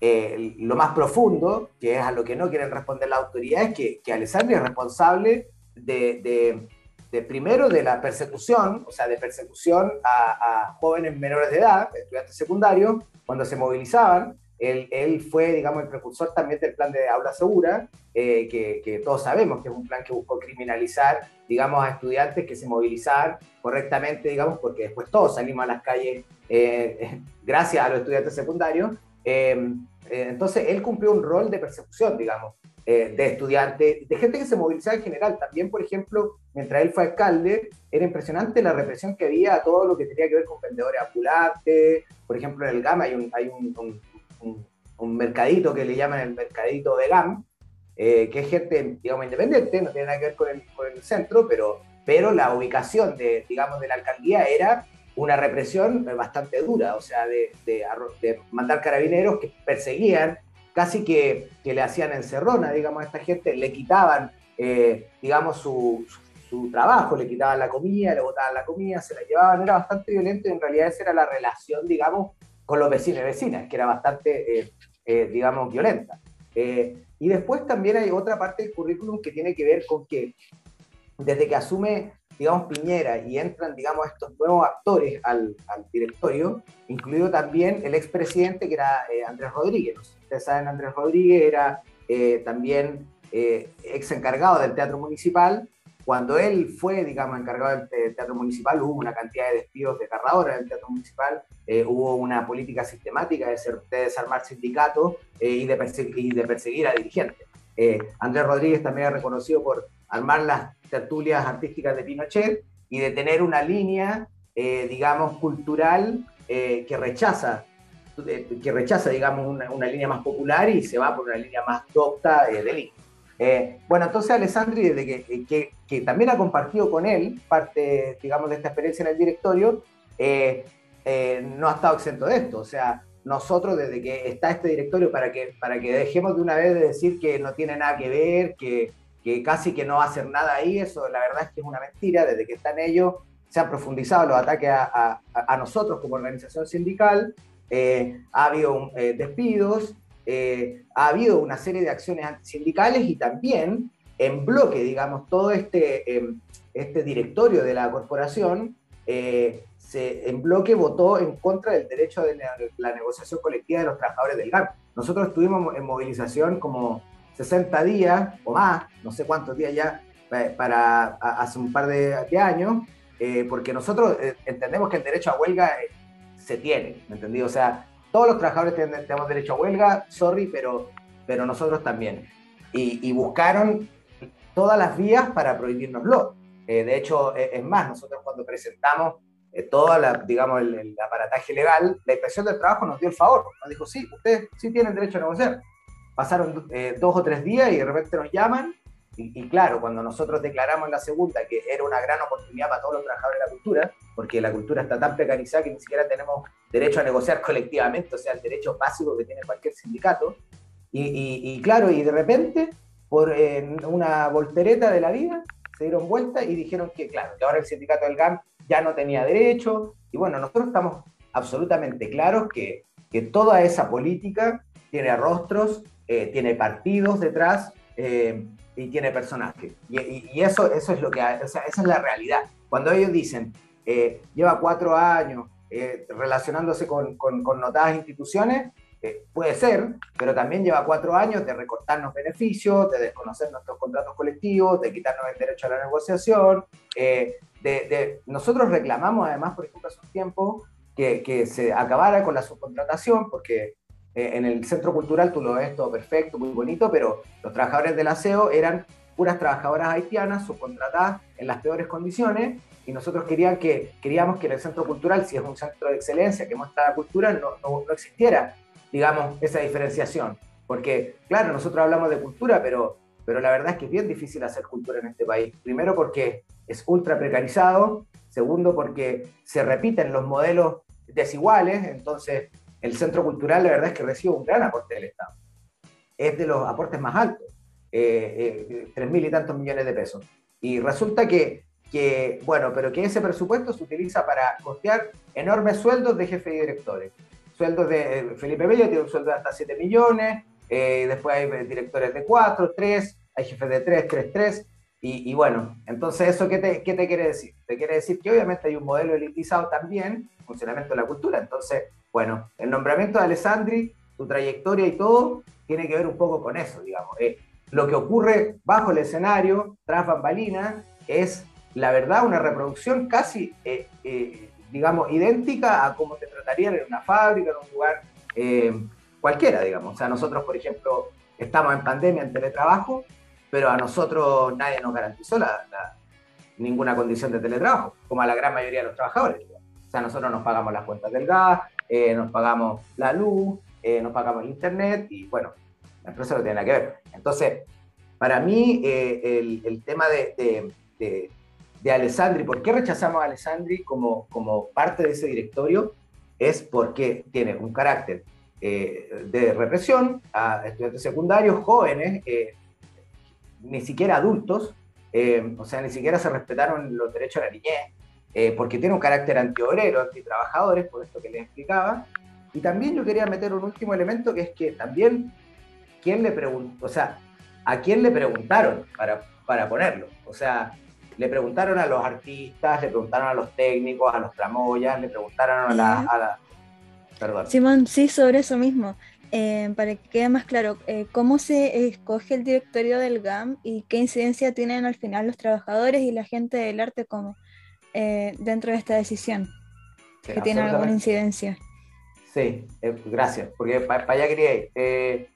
eh, lo más profundo, que es a lo que no quieren responder la autoridad, es que, que Alessandri es responsable de, de, primero de la persecución, o sea, de persecución a, jóvenes menores de edad, estudiantes secundarios, cuando se movilizaban. Él, él, fue, digamos, el precursor también del plan de aula segura, eh, que, que, todos sabemos que es un plan que buscó criminalizar, digamos, a estudiantes que se movilizaban correctamente, digamos, porque después todos salimos a las calles eh, gracias a los estudiantes secundarios. Eh, entonces, él cumplió un rol de persecución, digamos, eh, de estudiantes, de gente que se movilizaba en general. También, por ejemplo, mientras él fue alcalde, era impresionante la represión que había a todo lo que tenía que ver con vendedores ambulantes. Por ejemplo, en el GAM hay un, hay un, un, mercadito que le llaman el mercadito de GAM, eh, que es gente, digamos, independiente, no tiene nada que ver con el, con el centro, pero, pero la ubicación de, digamos, de la alcaldía era una represión bastante dura, o sea, de, de, de mandar carabineros que perseguían casi que, que le hacían encerrona, digamos, a esta gente, le quitaban, eh, digamos, su, su, trabajo, le quitaban la comida, le botaban la comida, se la llevaban, era bastante violento y en realidad esa era la relación, digamos, con los vecinos y vecinas, que era bastante, eh, eh, digamos, violenta. y después también hay otra parte del currículum que tiene que ver con que desde que asume digamos, Piñera y entran, digamos, estos nuevos actores al, al directorio, incluido también el expresidente que era eh, Andrés Rodríguez. Ustedes saben, Andrés Rodríguez era eh, también eh, ex encargado del Teatro Municipal. Cuando él fue, digamos, encargado del Teatro Municipal, hubo una cantidad de despidos desgarradora del Teatro Municipal, hubo una política sistemática de, ser, de desarmar sindicatos y, de y de perseguir a dirigentes. Andrés Rodríguez también es reconocido por armar las tertulias artísticas de Pinochet y de tener una línea, eh, digamos, cultural eh, que rechaza eh, que rechaza, digamos, una, línea más popular y se va por una línea más docta de línea. bueno, entonces Alessandri, desde que, que, que, también ha compartido con él parte, digamos, de esta experiencia en el directorio, no ha estado exento de esto. O sea, nosotros desde que está este directorio, para que, para que dejemos de una vez de decir que no tiene nada que ver, que, que casi que no va a hacer nada ahí, eso la verdad es que es una mentira, desde que están ellos se han profundizado los ataques a, a, nosotros como organización sindical, eh, ha habido eh, despidos, eh, ha habido una serie de acciones antisindicales y también en bloque, digamos, todo este, em, este directorio de la corporación se, en bloque votó en contra del derecho de la, negociación colectiva de los trabajadores del GAP. Nosotros estuvimos en movilización como 60 días o más, no sé cuántos días ya, para, hace un par de, años, eh, porque nosotros eh, entendemos que el derecho a huelga eh, se tiene, ¿me entendí? O sea, todos los trabajadores tenemos derecho a huelga, sorry, pero, pero nosotros también. Y, buscaron todas las vías para prohibirnoslo. de hecho, es más, nosotros cuando presentamos todo la, digamos, el, el, aparataje legal, la inspección del trabajo nos dio el favor, nos dijo, sí, ustedes sí tienen derecho a negociar pasaron eh, dos o tres días y de repente nos llaman. Y, claro, cuando nosotros declaramos en la segunda que era una gran oportunidad para todos los trabajadores de la cultura, porque la cultura está tan precarizada que ni siquiera tenemos derecho a negociar colectivamente, o sea, el derecho básico que tiene cualquier sindicato. Y, claro, y de repente, por eh, una voltereta de la vida, se dieron vuelta y dijeron que, claro, que ahora el sindicato del GAM ya no tenía derecho. Y bueno, nosotros estamos absolutamente claros que, que toda esa política tiene rostros eh, tiene partidos detrás eh, y tiene personajes. Y, eso, eso es lo que, o sea, esa es la realidad. Cuando ellos dicen, eh, lleva cuatro años relacionándose con, con, notadas instituciones, puede ser, pero también lleva cuatro años de recortarnos beneficios, de desconocer nuestros contratos colectivos, de quitarnos el derecho a la negociación. de, nosotros reclamamos además, por ejemplo, hace un tiempo que, que se acabara con la subcontratación, porque eh, en el centro cultural tú lo ves todo perfecto, muy bonito, pero los trabajadores del aseo eran puras trabajadoras haitianas subcontratadas en las peores condiciones y nosotros querían que, queríamos que el centro cultural, si es un centro de excelencia que muestra la cultura, no, no, no existiera, digamos, esa diferenciación. Porque, claro, nosotros hablamos de cultura, pero, pero la verdad es que es bien difícil hacer cultura en este país. Primero porque es ultra precarizado, segundo porque se repiten los modelos desiguales, entonces el centro cultural la verdad es que recibe un gran aporte del Estado. Es de los aportes más altos, eh, eh, tres mil y tantos millones de pesos. Y resulta que, que, bueno, pero que ese presupuesto se utiliza para costear enormes sueldos de jefe y directores. Sueldos de eh, Felipe Bello tiene un sueldo de hasta 7 millones, después hay directores de 4, 3, hay jefes de 3, 3, 3. Y, bueno, entonces, ¿eso qué te, qué te quiere decir? Te quiere decir que obviamente hay un modelo elitizado también, funcionamiento de la cultura. Entonces, bueno, el nombramiento de Alessandri, su trayectoria y todo, tiene que ver un poco con eso, digamos. Eh, lo que ocurre bajo el escenario, tras bambalinas, es, la verdad, una reproducción casi, eh, eh, digamos, idéntica a cómo te tratarían en una fábrica, en un lugar cualquiera, digamos. O sea, nosotros, por ejemplo, estamos en pandemia, en teletrabajo, pero a nosotros nadie nos garantizó ninguna condición de teletrabajo, como a la gran mayoría de los trabajadores. O sea, nosotros nos pagamos las cuentas del gas, eh, nos pagamos la luz, eh, nos pagamos el internet y bueno, la empresa no tiene nada que ver. Entonces, para mí, eh, el, tema de, de, de, Alessandri, ¿por qué rechazamos a Alessandri como, como parte de ese directorio? Es porque tiene un carácter de represión a estudiantes secundarios, jóvenes, ni siquiera adultos, o sea, ni siquiera se respetaron los derechos de la niñez, eh, porque tiene un carácter antiobrero, antitrabajadores, por esto que les explicaba. Y también yo quería meter un último elemento que es que también, ¿quién le preguntó? O sea, ¿a quién le preguntaron para, para ponerlo? O sea, le preguntaron a los artistas, le preguntaron a los técnicos, a los tramoyas, le preguntaron a la... A la perdón. Simón, sí, sobre eso mismo. Eh, para que quede más claro, eh, ¿cómo se escoge el directorio del GAM y qué incidencia tienen al final los trabajadores y la gente del arte como eh, dentro de esta decisión? Sí, que tiene alguna incidencia. Sí, eh, gracias, porque para allá quería ir. Eh,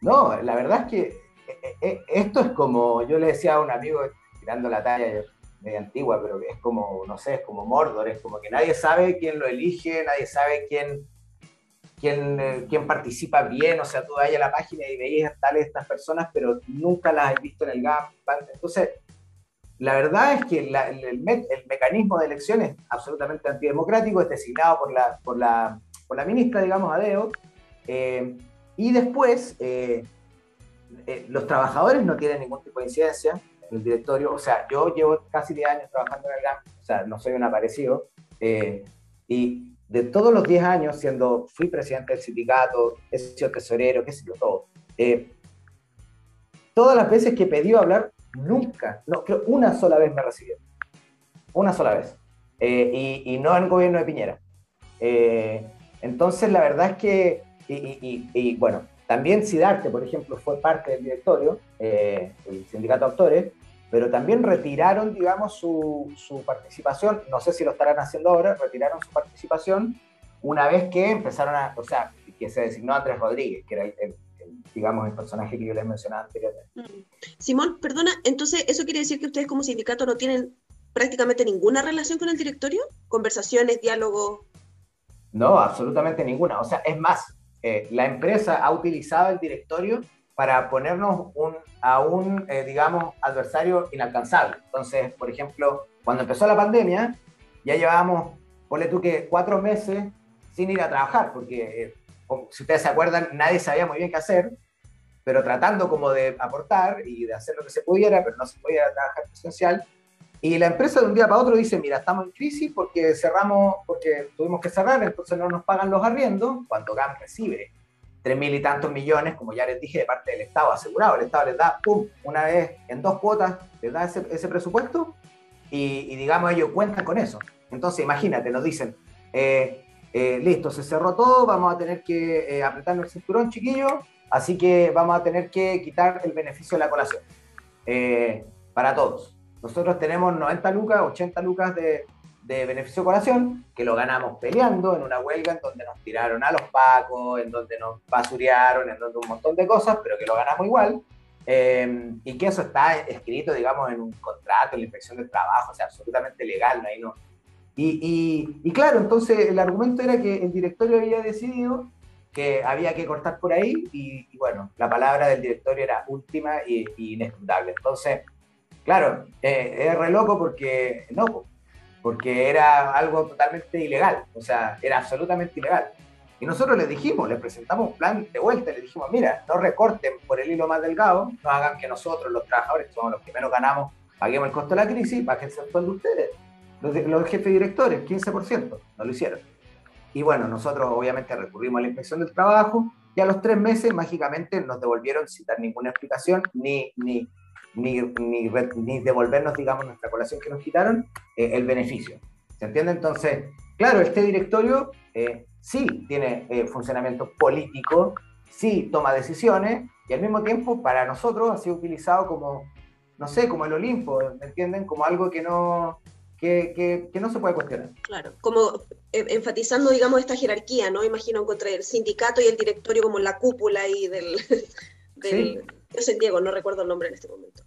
no, la verdad es que eh, eh, esto es como, yo le decía a un amigo, tirando la talla media antigua, pero es como, no sé, es como Mordor, es como que nadie sabe quién lo elige, nadie sabe quién, quién, eh, quién participa bien, o sea, tú vas a la página y veías tales estas personas, pero nunca las has visto en el GAP. Entonces, la verdad es que la- el, me- el mecanismo de elección es absolutamente antidemocrático, es designado por la, por la, por la ministra, digamos, Adeo, eh, y después eh, eh, los trabajadores no tienen ningún tipo de incidencia en el directorio, o sea, yo llevo casi 10 años trabajando en el GAM, o sea, no soy un aparecido, eh, y de todos los 10 años, siendo, fui presidente del sindicato, he sido tesorero, qué sé yo, todo, eh, todas las veces que pedido hablar, nunca, no, creo una sola vez me recibieron. Una sola vez. Eh, y, no en gobierno de Piñera. Eh, entonces, la verdad es que, y, y- y- bueno, también Sidarte, por ejemplo, fue parte del directorio, eh, el sindicato de actores, pero también retiraron, digamos, su, su participación, no sé si lo estarán haciendo ahora, retiraron su participación una vez que empezaron a, o sea, que se designó Andrés Rodríguez, que era el, digamos, el personaje que yo les mencionaba anteriormente. Mm. Simón, perdona, entonces eso quiere decir que ustedes como sindicato no tienen prácticamente ninguna relación con el directorio, conversaciones, diálogos. No, absolutamente ninguna. O sea, es más, eh, la empresa ha utilizado el directorio para ponernos un, a un, eh, digamos, adversario inalcanzable. Entonces, por ejemplo, cuando empezó la pandemia, ya llevábamos, ponle tú que cuatro meses sin ir a trabajar, porque, eh, si ustedes se acuerdan, nadie sabía muy bien qué hacer, pero tratando como de aportar y de hacer lo que se pudiera, pero no se podía trabajar presencial. Y la empresa de un día para otro dice, mira, estamos en crisis porque cerramos, porque tuvimos que cerrar, entonces no nos pagan los arriendos, cuando GAM recibe tres mil y tantos millones, como ya les dije, de parte del Estado asegurado. El Estado les da, pum, una vez en dos cuotas, les da ese, ese presupuesto y, y, digamos, ellos cuentan con eso. Entonces, imagínate, nos dicen, eh, eh, listo, se cerró todo, vamos a tener que eh, apretarnos el cinturón, chiquillos, así que vamos a tener que quitar el beneficio de la colación eh, para todos. Nosotros tenemos 90 lucas, 80 lucas de, de beneficio de colación, que lo ganamos peleando en una huelga en donde nos tiraron a los pacos, en donde nos basurearon, en donde un montón de cosas, pero que lo ganamos igual. Eh, y que eso está escrito, digamos, en un contrato, en la inspección del trabajo, o sea, absolutamente legal, ¿no? Ahí no. Y, y, y claro, entonces el argumento era que el directorio había decidido que había que cortar por ahí y, y bueno, la palabra del directorio era última y inescrutable. Entonces, claro, eh, es re loco porque no, po, porque era algo totalmente ilegal, o sea, era absolutamente ilegal. Y nosotros les dijimos, les presentamos un plan de vuelta, les dijimos, mira, no recorten por el hilo más delgado, no hagan que nosotros, los trabajadores, somos los que menos ganamos, paguemos el costo de la crisis, bájense el sueldo ustedes. Los, los jefes directores, 15%, no lo hicieron. Y bueno, nosotros obviamente recurrimos a la inspección del trabajo y a los tres meses mágicamente nos devolvieron sin dar ninguna explicación ni, ni, ni, ni, ni devolvernos, digamos, nuestra colación que nos quitaron, eh, el beneficio. ¿Se entiende? Entonces, claro, este directorio eh, sí tiene eh, funcionamiento político, sí toma decisiones y al mismo tiempo para nosotros ha sido utilizado como, no sé, como el Olimpo, ¿me entienden? Como algo que no, que, que, que no se puede cuestionar. Claro, como eh, enfatizando, digamos, esta jerarquía, ¿no? Imagino entre el sindicato y el directorio como la cúpula ahí del... del Sí. Yo soy Diego, no recuerdo el nombre en este momento.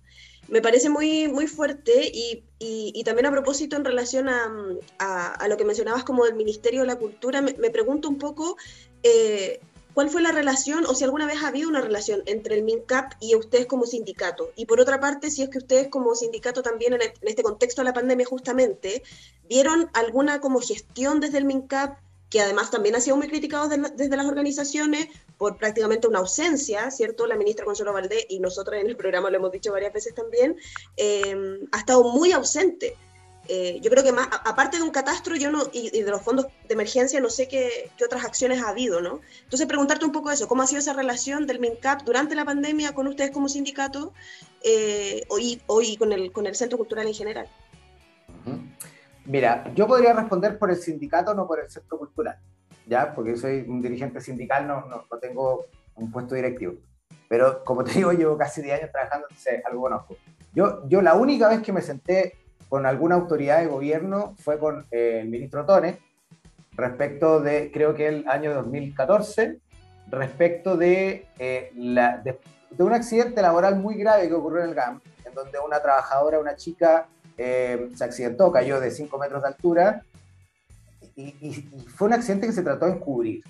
Me parece muy, muy fuerte y, y- y también a propósito en relación a, a- a lo que mencionabas como del Ministerio de la Cultura, me, me pregunto un poco eh, cuál fue la relación o si alguna vez ha habido una relación entre el MINCAP y ustedes como sindicato. Y por otra parte, si es que ustedes como sindicato también en, este contexto de la pandemia justamente, ¿vieron alguna como gestión desde el MINCAP que además también ha sido muy criticado de- desde las organizaciones por prácticamente una ausencia, ¿cierto? La ministra Consuelo Valdés, y nosotros en el programa lo hemos dicho varias veces también, eh, ha estado muy ausente. Eh, yo creo que más, aparte de un catastro yo no, y, de los fondos de emergencia, no sé qué, qué, otras acciones ha habido, ¿no? Entonces, preguntarte un poco eso, ¿cómo ha sido esa relación del MINCAP durante la pandemia con ustedes como sindicato eh, hoy, hoy con, el, con el Centro Cultural en general? Mira, yo podría responder por el sindicato, no por el Centro Cultural, ¿ya? Porque soy un dirigente sindical, no, no, no tengo un puesto directivo. Pero como te digo, llevo casi 10 años trabajando, entonces algo conozco. Yo, yo la única vez que me senté con alguna autoridad de gobierno fue con eh, el ministro Tone, respecto de, creo que el año 2014, respecto de, eh, la, de, un accidente laboral muy grave que ocurrió en el GAM, en donde una trabajadora, una chica, eh, se accidentó, cayó de 5 metros de altura, y, y, fue un accidente que se trató de encubrir.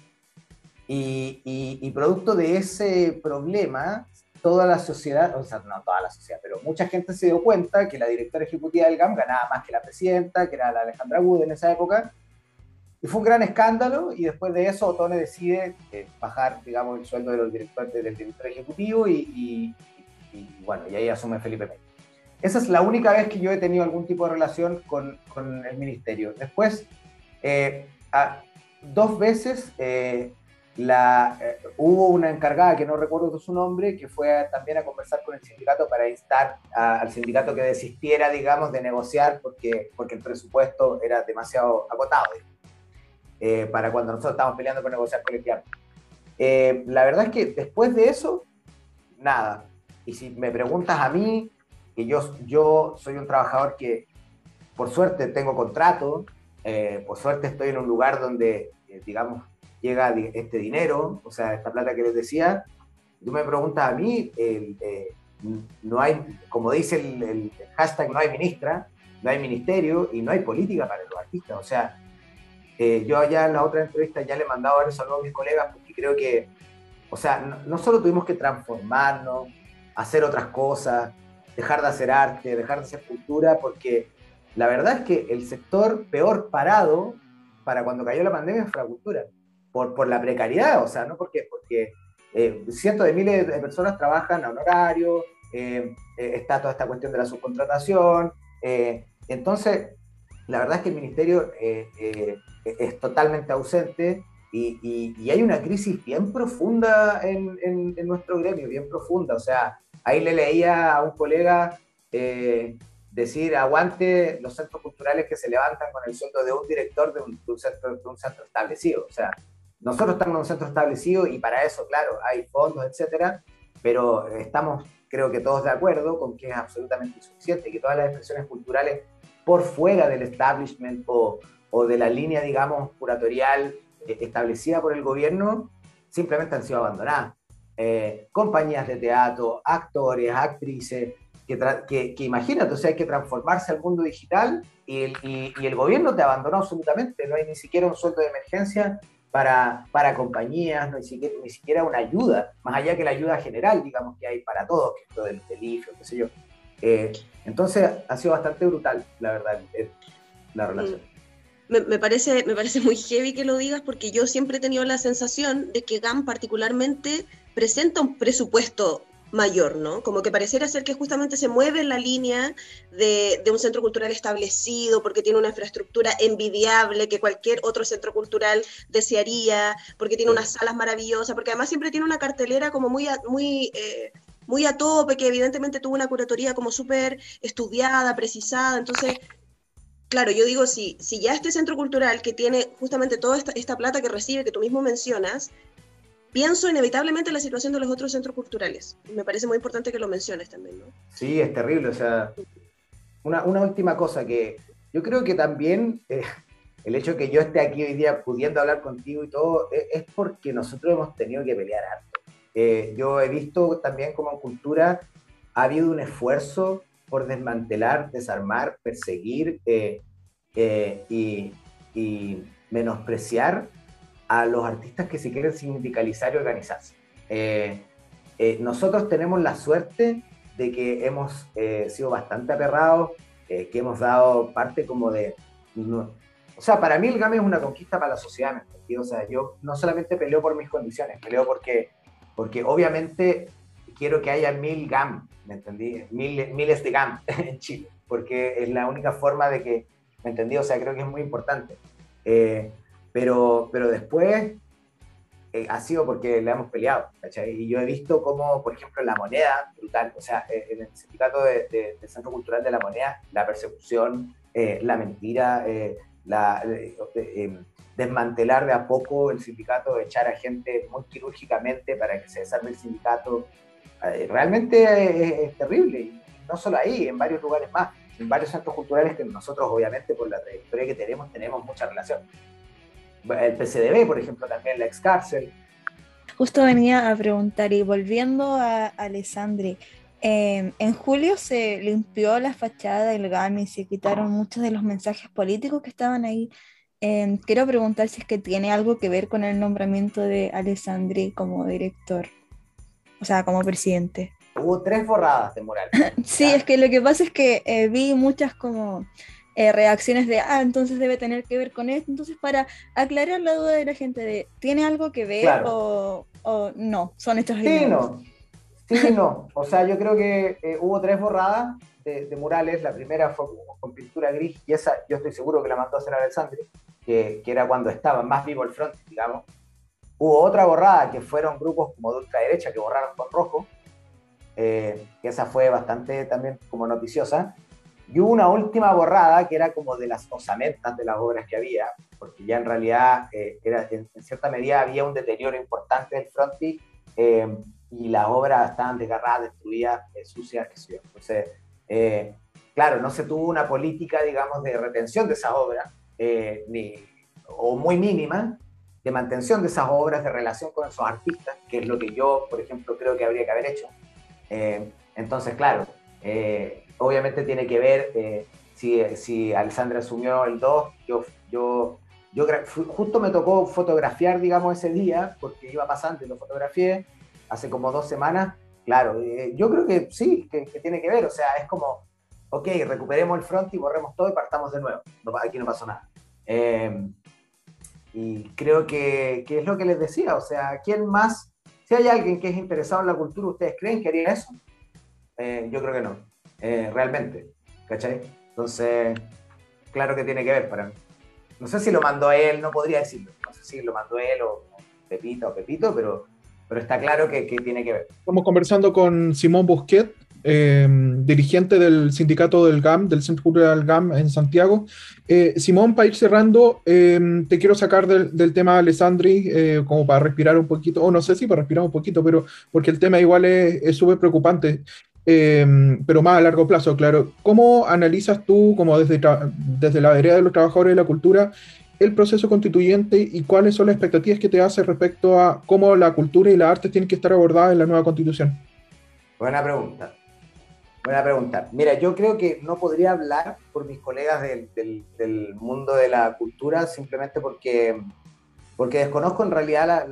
Y, y, producto de ese problema, toda la sociedad, o sea, no toda la sociedad, pero mucha gente se dio cuenta que la directora ejecutiva del GAM ganaba más que la presidenta, que era la Alejandra Wood en esa época, y fue un gran escándalo, y después de eso Otone decide eh, bajar, digamos, el sueldo de los directores, del director ejecutivo, y, y, bueno, y ahí asume Felipe Mey. Esa es la única vez que yo he tenido algún tipo de relación con, con el ministerio. Después, eh, a, dos veces eh, la, eh, hubo una encargada, que no recuerdo su nombre, que fue también a conversar con el sindicato para instar al sindicato que desistiera, digamos, de negociar porque, porque el presupuesto era demasiado agotado eh, para cuando nosotros estábamos peleando por negociar colectivamente. Eh, la verdad es que después de eso, nada. Y si me preguntas a mí, que yo, yo soy un trabajador que por suerte tengo contrato, por suerte estoy en un lugar donde, digamos, llega este dinero, o sea, esta plata que les decía, tú me preguntas a mí, eh, no hay, como dice el, hashtag, no hay ministra, no hay ministerio y no hay política para los artistas. O sea, eh, yo allá en la otra entrevista ya le he mandado saludos a mis colegas porque creo que, o sea, no, no, solo tuvimos que transformarnos, hacer otras cosas, dejar de hacer arte, dejar de hacer cultura, porque la verdad es que el sector peor parado para cuando cayó la pandemia fue la cultura por, por la precariedad, o sea, no porque, porque eh, cientos de miles de personas trabajan a horario, eh, eh, está toda esta cuestión de la subcontratación, entonces la verdad es que el ministerio es totalmente ausente y, y, hay una crisis bien profunda en, en, en, nuestro gremio, bien profunda, o sea, ahí le leía a un colega decir aguante los centros culturales que se levantan con el sueldo de un director de un, de un, centro, de un centro establecido. O sea, nosotros estamos en un centro establecido y para eso, claro, hay fondos, etcétera, pero estamos, creo que todos de acuerdo con que es absolutamente insuficiente, que todas las expresiones culturales por fuera del establishment o, de la línea, digamos, curatorial eh, establecida por el gobierno, simplemente han sido abandonadas. Eh, compañías de teatro, actores, actrices, que, que, que, imagínate, hay que transformarse al mundo digital y el, y el gobierno te abandonó absolutamente, no hay ni siquiera un sueldo de emergencia para, para compañías, no ni siquiera, ni siquiera una ayuda, más allá que la ayuda general, digamos, que hay para todos, que esto del, del IFE, qué sé yo. Eh, entonces ha sido bastante brutal, la verdad, eh, la relación. Mm. Me, me, parece, me parece muy heavy que lo digas porque yo siempre he tenido la sensación de que GAM particularmente presenta un presupuesto mayor, ¿no? Como que pareciera ser que justamente se mueve en la línea de, un centro cultural establecido, porque tiene una infraestructura envidiable que cualquier otro centro cultural desearía, porque tiene unas salas maravillosas, porque además siempre tiene una cartelera como muy, muy, eh, muy a tope, que evidentemente tuvo una curatoría como súper estudiada, precisada, entonces... Claro, yo digo, si, si ya este centro cultural que tiene justamente toda esta, esta plata que recibe, que tú mismo mencionas, pienso inevitablemente en la situación de los otros centros culturales. Me parece muy importante que lo menciones también, ¿no? Sí, es terrible. O sea, una, una última cosa que yo creo que también eh, el hecho de que yo esté aquí hoy día pudiendo hablar contigo y todo es, es porque nosotros hemos tenido que pelear harto. Eh, yo he visto también como en cultura ha habido un esfuerzo por desmantelar, desarmar, perseguir eh, eh y, y menospreciar a los artistas que se quieren sindicalizar y organizarse. Eh, eh, nosotros tenemos la suerte de que hemos eh, sido bastante aperrados, que hemos dado parte como de... No, o sea, para mí el GAME es una conquista para la sociedad, ¿me O sea, yo no solamente peleo por mis condiciones, peleo porque, porque obviamente quiero que haya mil GAM, ¿me entendí? Mil, miles de GAM en Chile. porque es la única forma de que, ¿me entendí? O sea, creo que es muy importante. Eh, pero, pero después eh, ha sido porque le hemos peleado, ¿cachai? Y yo he visto cómo, por ejemplo, la moneda, brutal, o sea, eh, en el sindicato de, de, del Centro Cultural de la Moneda, la persecución, la mentira, la, desmantelar de a poco el sindicato, echar a gente muy quirúrgicamente para que se desarme el sindicato, realmente es, terrible. Y no solo ahí, en varios lugares más, en varios centros culturales que nosotros, obviamente, por la trayectoria que tenemos, tenemos mucha relación. El PCDB, por ejemplo, también la ex cárcel. Justo venía a preguntar, y volviendo a Alessandri, eh, en julio se limpió la fachada del GAM y se quitaron muchos de los mensajes políticos que estaban ahí. Eh, quiero preguntar si es que tiene algo que ver con el nombramiento de Alessandri como director, o sea, como presidente. Hubo tres borradas de Morales. sí, es que lo que pasa es que eh, vi muchas como eh, reacciones de, ah, entonces debe tener que ver con esto. Entonces, para aclarar la duda de la gente de, ¿tiene algo que ver o, o, no? Son estos Sí, no. Sí, no. O sea, yo creo que eh, hubo tres borradas de, de, murales. La primera fue con pintura gris y esa yo estoy seguro que la mandó a hacer Alexandre, que, que era cuando estaba más vivo el front, digamos. Hubo otra borrada que fueron grupos como de ultraderecha que borraron con rojo eh, que esa fue bastante también como noticiosa. Y hubo una última borrada que era como de las osamentas de las obras que había, porque ya en realidad eh, era, en, cierta medida había un deterioro importante del frontis eh, y las obras estaban desgarradas, destruidas, sucias, qué sé yo. Entonces, claro, no se tuvo una política, digamos, de retención de esas obras, ni, o muy mínima, de mantención de esas obras, de relación con esos artistas, que es lo que yo, por ejemplo, creo que habría que haber hecho. Eh, entonces, claro, eh, obviamente tiene que ver eh, si, si Alessandra asumió el 2, yo, yo, yo justo me tocó fotografiar, digamos, ese día, porque iba pasando y lo fotografié hace como dos semanas. Claro, yo creo que sí, que, tiene que ver, o sea, es como, ok, recuperemos el front y borremos todo y partamos de nuevo. aquí no pasó nada. y creo que, que, es lo que les decía, o sea, ¿quién más si hay alguien que es interesado en la cultura, ¿ustedes creen que haría eso? Eh, yo creo que no, eh, realmente, ¿cachai? Entonces, claro que tiene que ver para mí. No sé si lo mandó él, no podría decirlo. No sé si lo mandó él o Pepito o Pepito, pero, pero está claro que, que tiene que ver. Estamos conversando con Simón Busquet, Em, dirigente del sindicato del GAM, del Centro Cultural GAM en Santiago. Eh, Simón, para ir cerrando, em, te quiero sacar del, del tema Alessandri, eh, como para respirar un poquito, o no sé si para respirar un poquito, pero porque el tema igual es súper preocupante, em, pero más a largo plazo, claro. ¿Cómo analizas tú, como desde, desde la vereda de los trabajadores de la cultura, el proceso constituyente y cuáles son las expectativas que te hace respecto a cómo la cultura y la arte tienen que estar abordadas en la nueva constitución? Buena pregunta. Buena pregunta. Mira, yo creo que no podría hablar por mis colegas del, del, mundo de la cultura simplemente porque, porque desconozco en realidad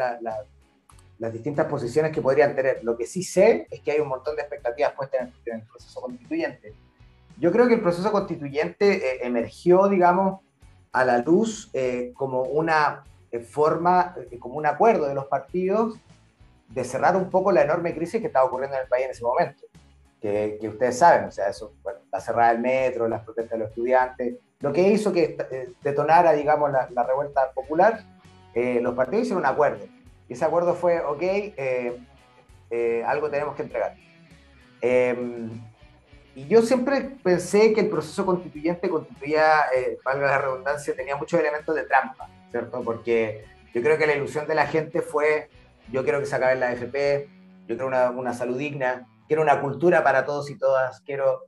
las distintas posiciones que podrían tener. Lo que sí sé es que hay un montón de expectativas puestas en, el proceso constituyente. Yo creo que el proceso constituyente eh, emergió, digamos, a la luz eh, como una eh, forma, como un acuerdo de los partidos de cerrar un poco la enorme crisis que estaba ocurriendo en el país en ese momento que, ustedes saben, o sea, eso, bueno, la cerrada del metro, las protestas de los estudiantes, lo que hizo que eh, detonara, digamos, la, la revuelta popular, eh, los partidos hicieron un acuerdo. Y ese acuerdo fue, ok, eh, algo tenemos que entregar. Em, y yo siempre pensé que el proceso constituyente constituía, valga la redundancia, tenía muchos elementos de trampa, ¿cierto? Porque yo creo que la ilusión de la gente fue, yo quiero que se acabe la AFP, yo quiero una, una salud digna, quiero una cultura para todos y todas, quiero...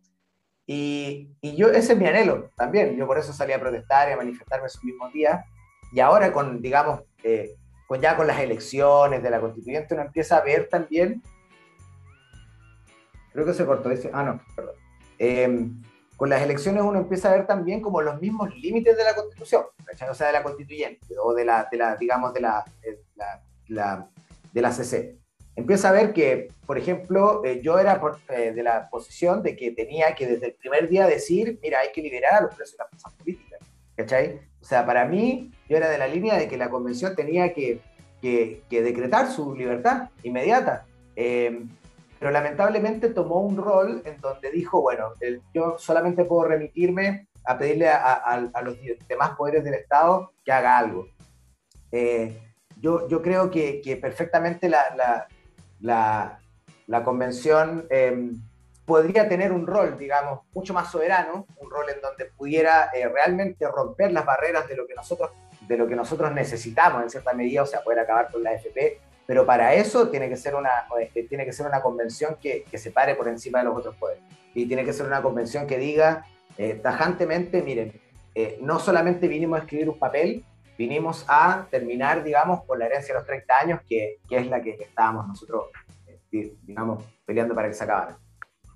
Y, y, yo, ese es mi anhelo también, yo por eso salí a protestar y a manifestarme esos mismos días, y ahora con, digamos, eh, con ya con las elecciones de la constituyente uno empieza a ver también, creo que se cortó, ese, ah no, perdón, em, con las elecciones uno empieza a ver también como los mismos límites de la constitución, o sea, de la constituyente, o de la, la digamos, de la, de la, la, la CC empieza a ver que, por ejemplo, eh, yo era eh, de la posición de que tenía que desde el primer día decir, mira, hay que liberar a los presos de políticas, ¿cachai? O sea, para mí, yo era de la línea de que la convención tenía que, que, decretar su libertad inmediata. Em, pero lamentablemente tomó un rol en donde dijo, bueno, yo solamente puedo remitirme a pedirle a, los demás poderes del Estado que haga algo. Eh, yo, yo creo que, que perfectamente la, la, la, convención eh, podría tener un rol, digamos, mucho más soberano, un rol en donde pudiera eh, realmente romper las barreras de lo que nosotros de lo que nosotros necesitamos en cierta medida, o sea, poder acabar con la AFP, pero para eso tiene que ser una, eh, tiene que ser una convención que, que se pare por encima de los otros poderes. Y tiene que ser una convención que diga eh, tajantemente, miren, eh, no solamente vinimos a escribir un papel, vinimos a terminar, digamos, con la herencia de los 30 años, que, que es la que estábamos nosotros, eh, di- digamos, peleando para que se acabara.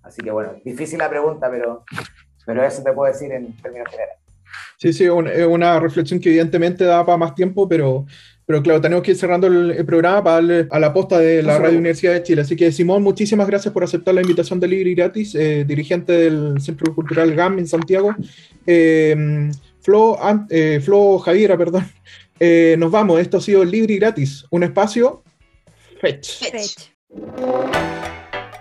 Así que bueno, difícil la pregunta, pero, pero eso te puedo decir en términos generales. Sí, sí, un- es una reflexión que evidentemente da para más tiempo, pero, pero claro, tenemos que ir cerrando el, el programa para darle a la posta de la Radio Universidad de Chile. Así que, Simón, muchísimas gracias por aceptar la invitación de Libre y Gratis, eh, dirigente del Centro Cultural GAM en Santiago. Eh, Flo, An- eh, Flo Javiera, perdón. Eh, nos vamos, esto ha sido Libre y Gratis, un espacio fetch. Fetch.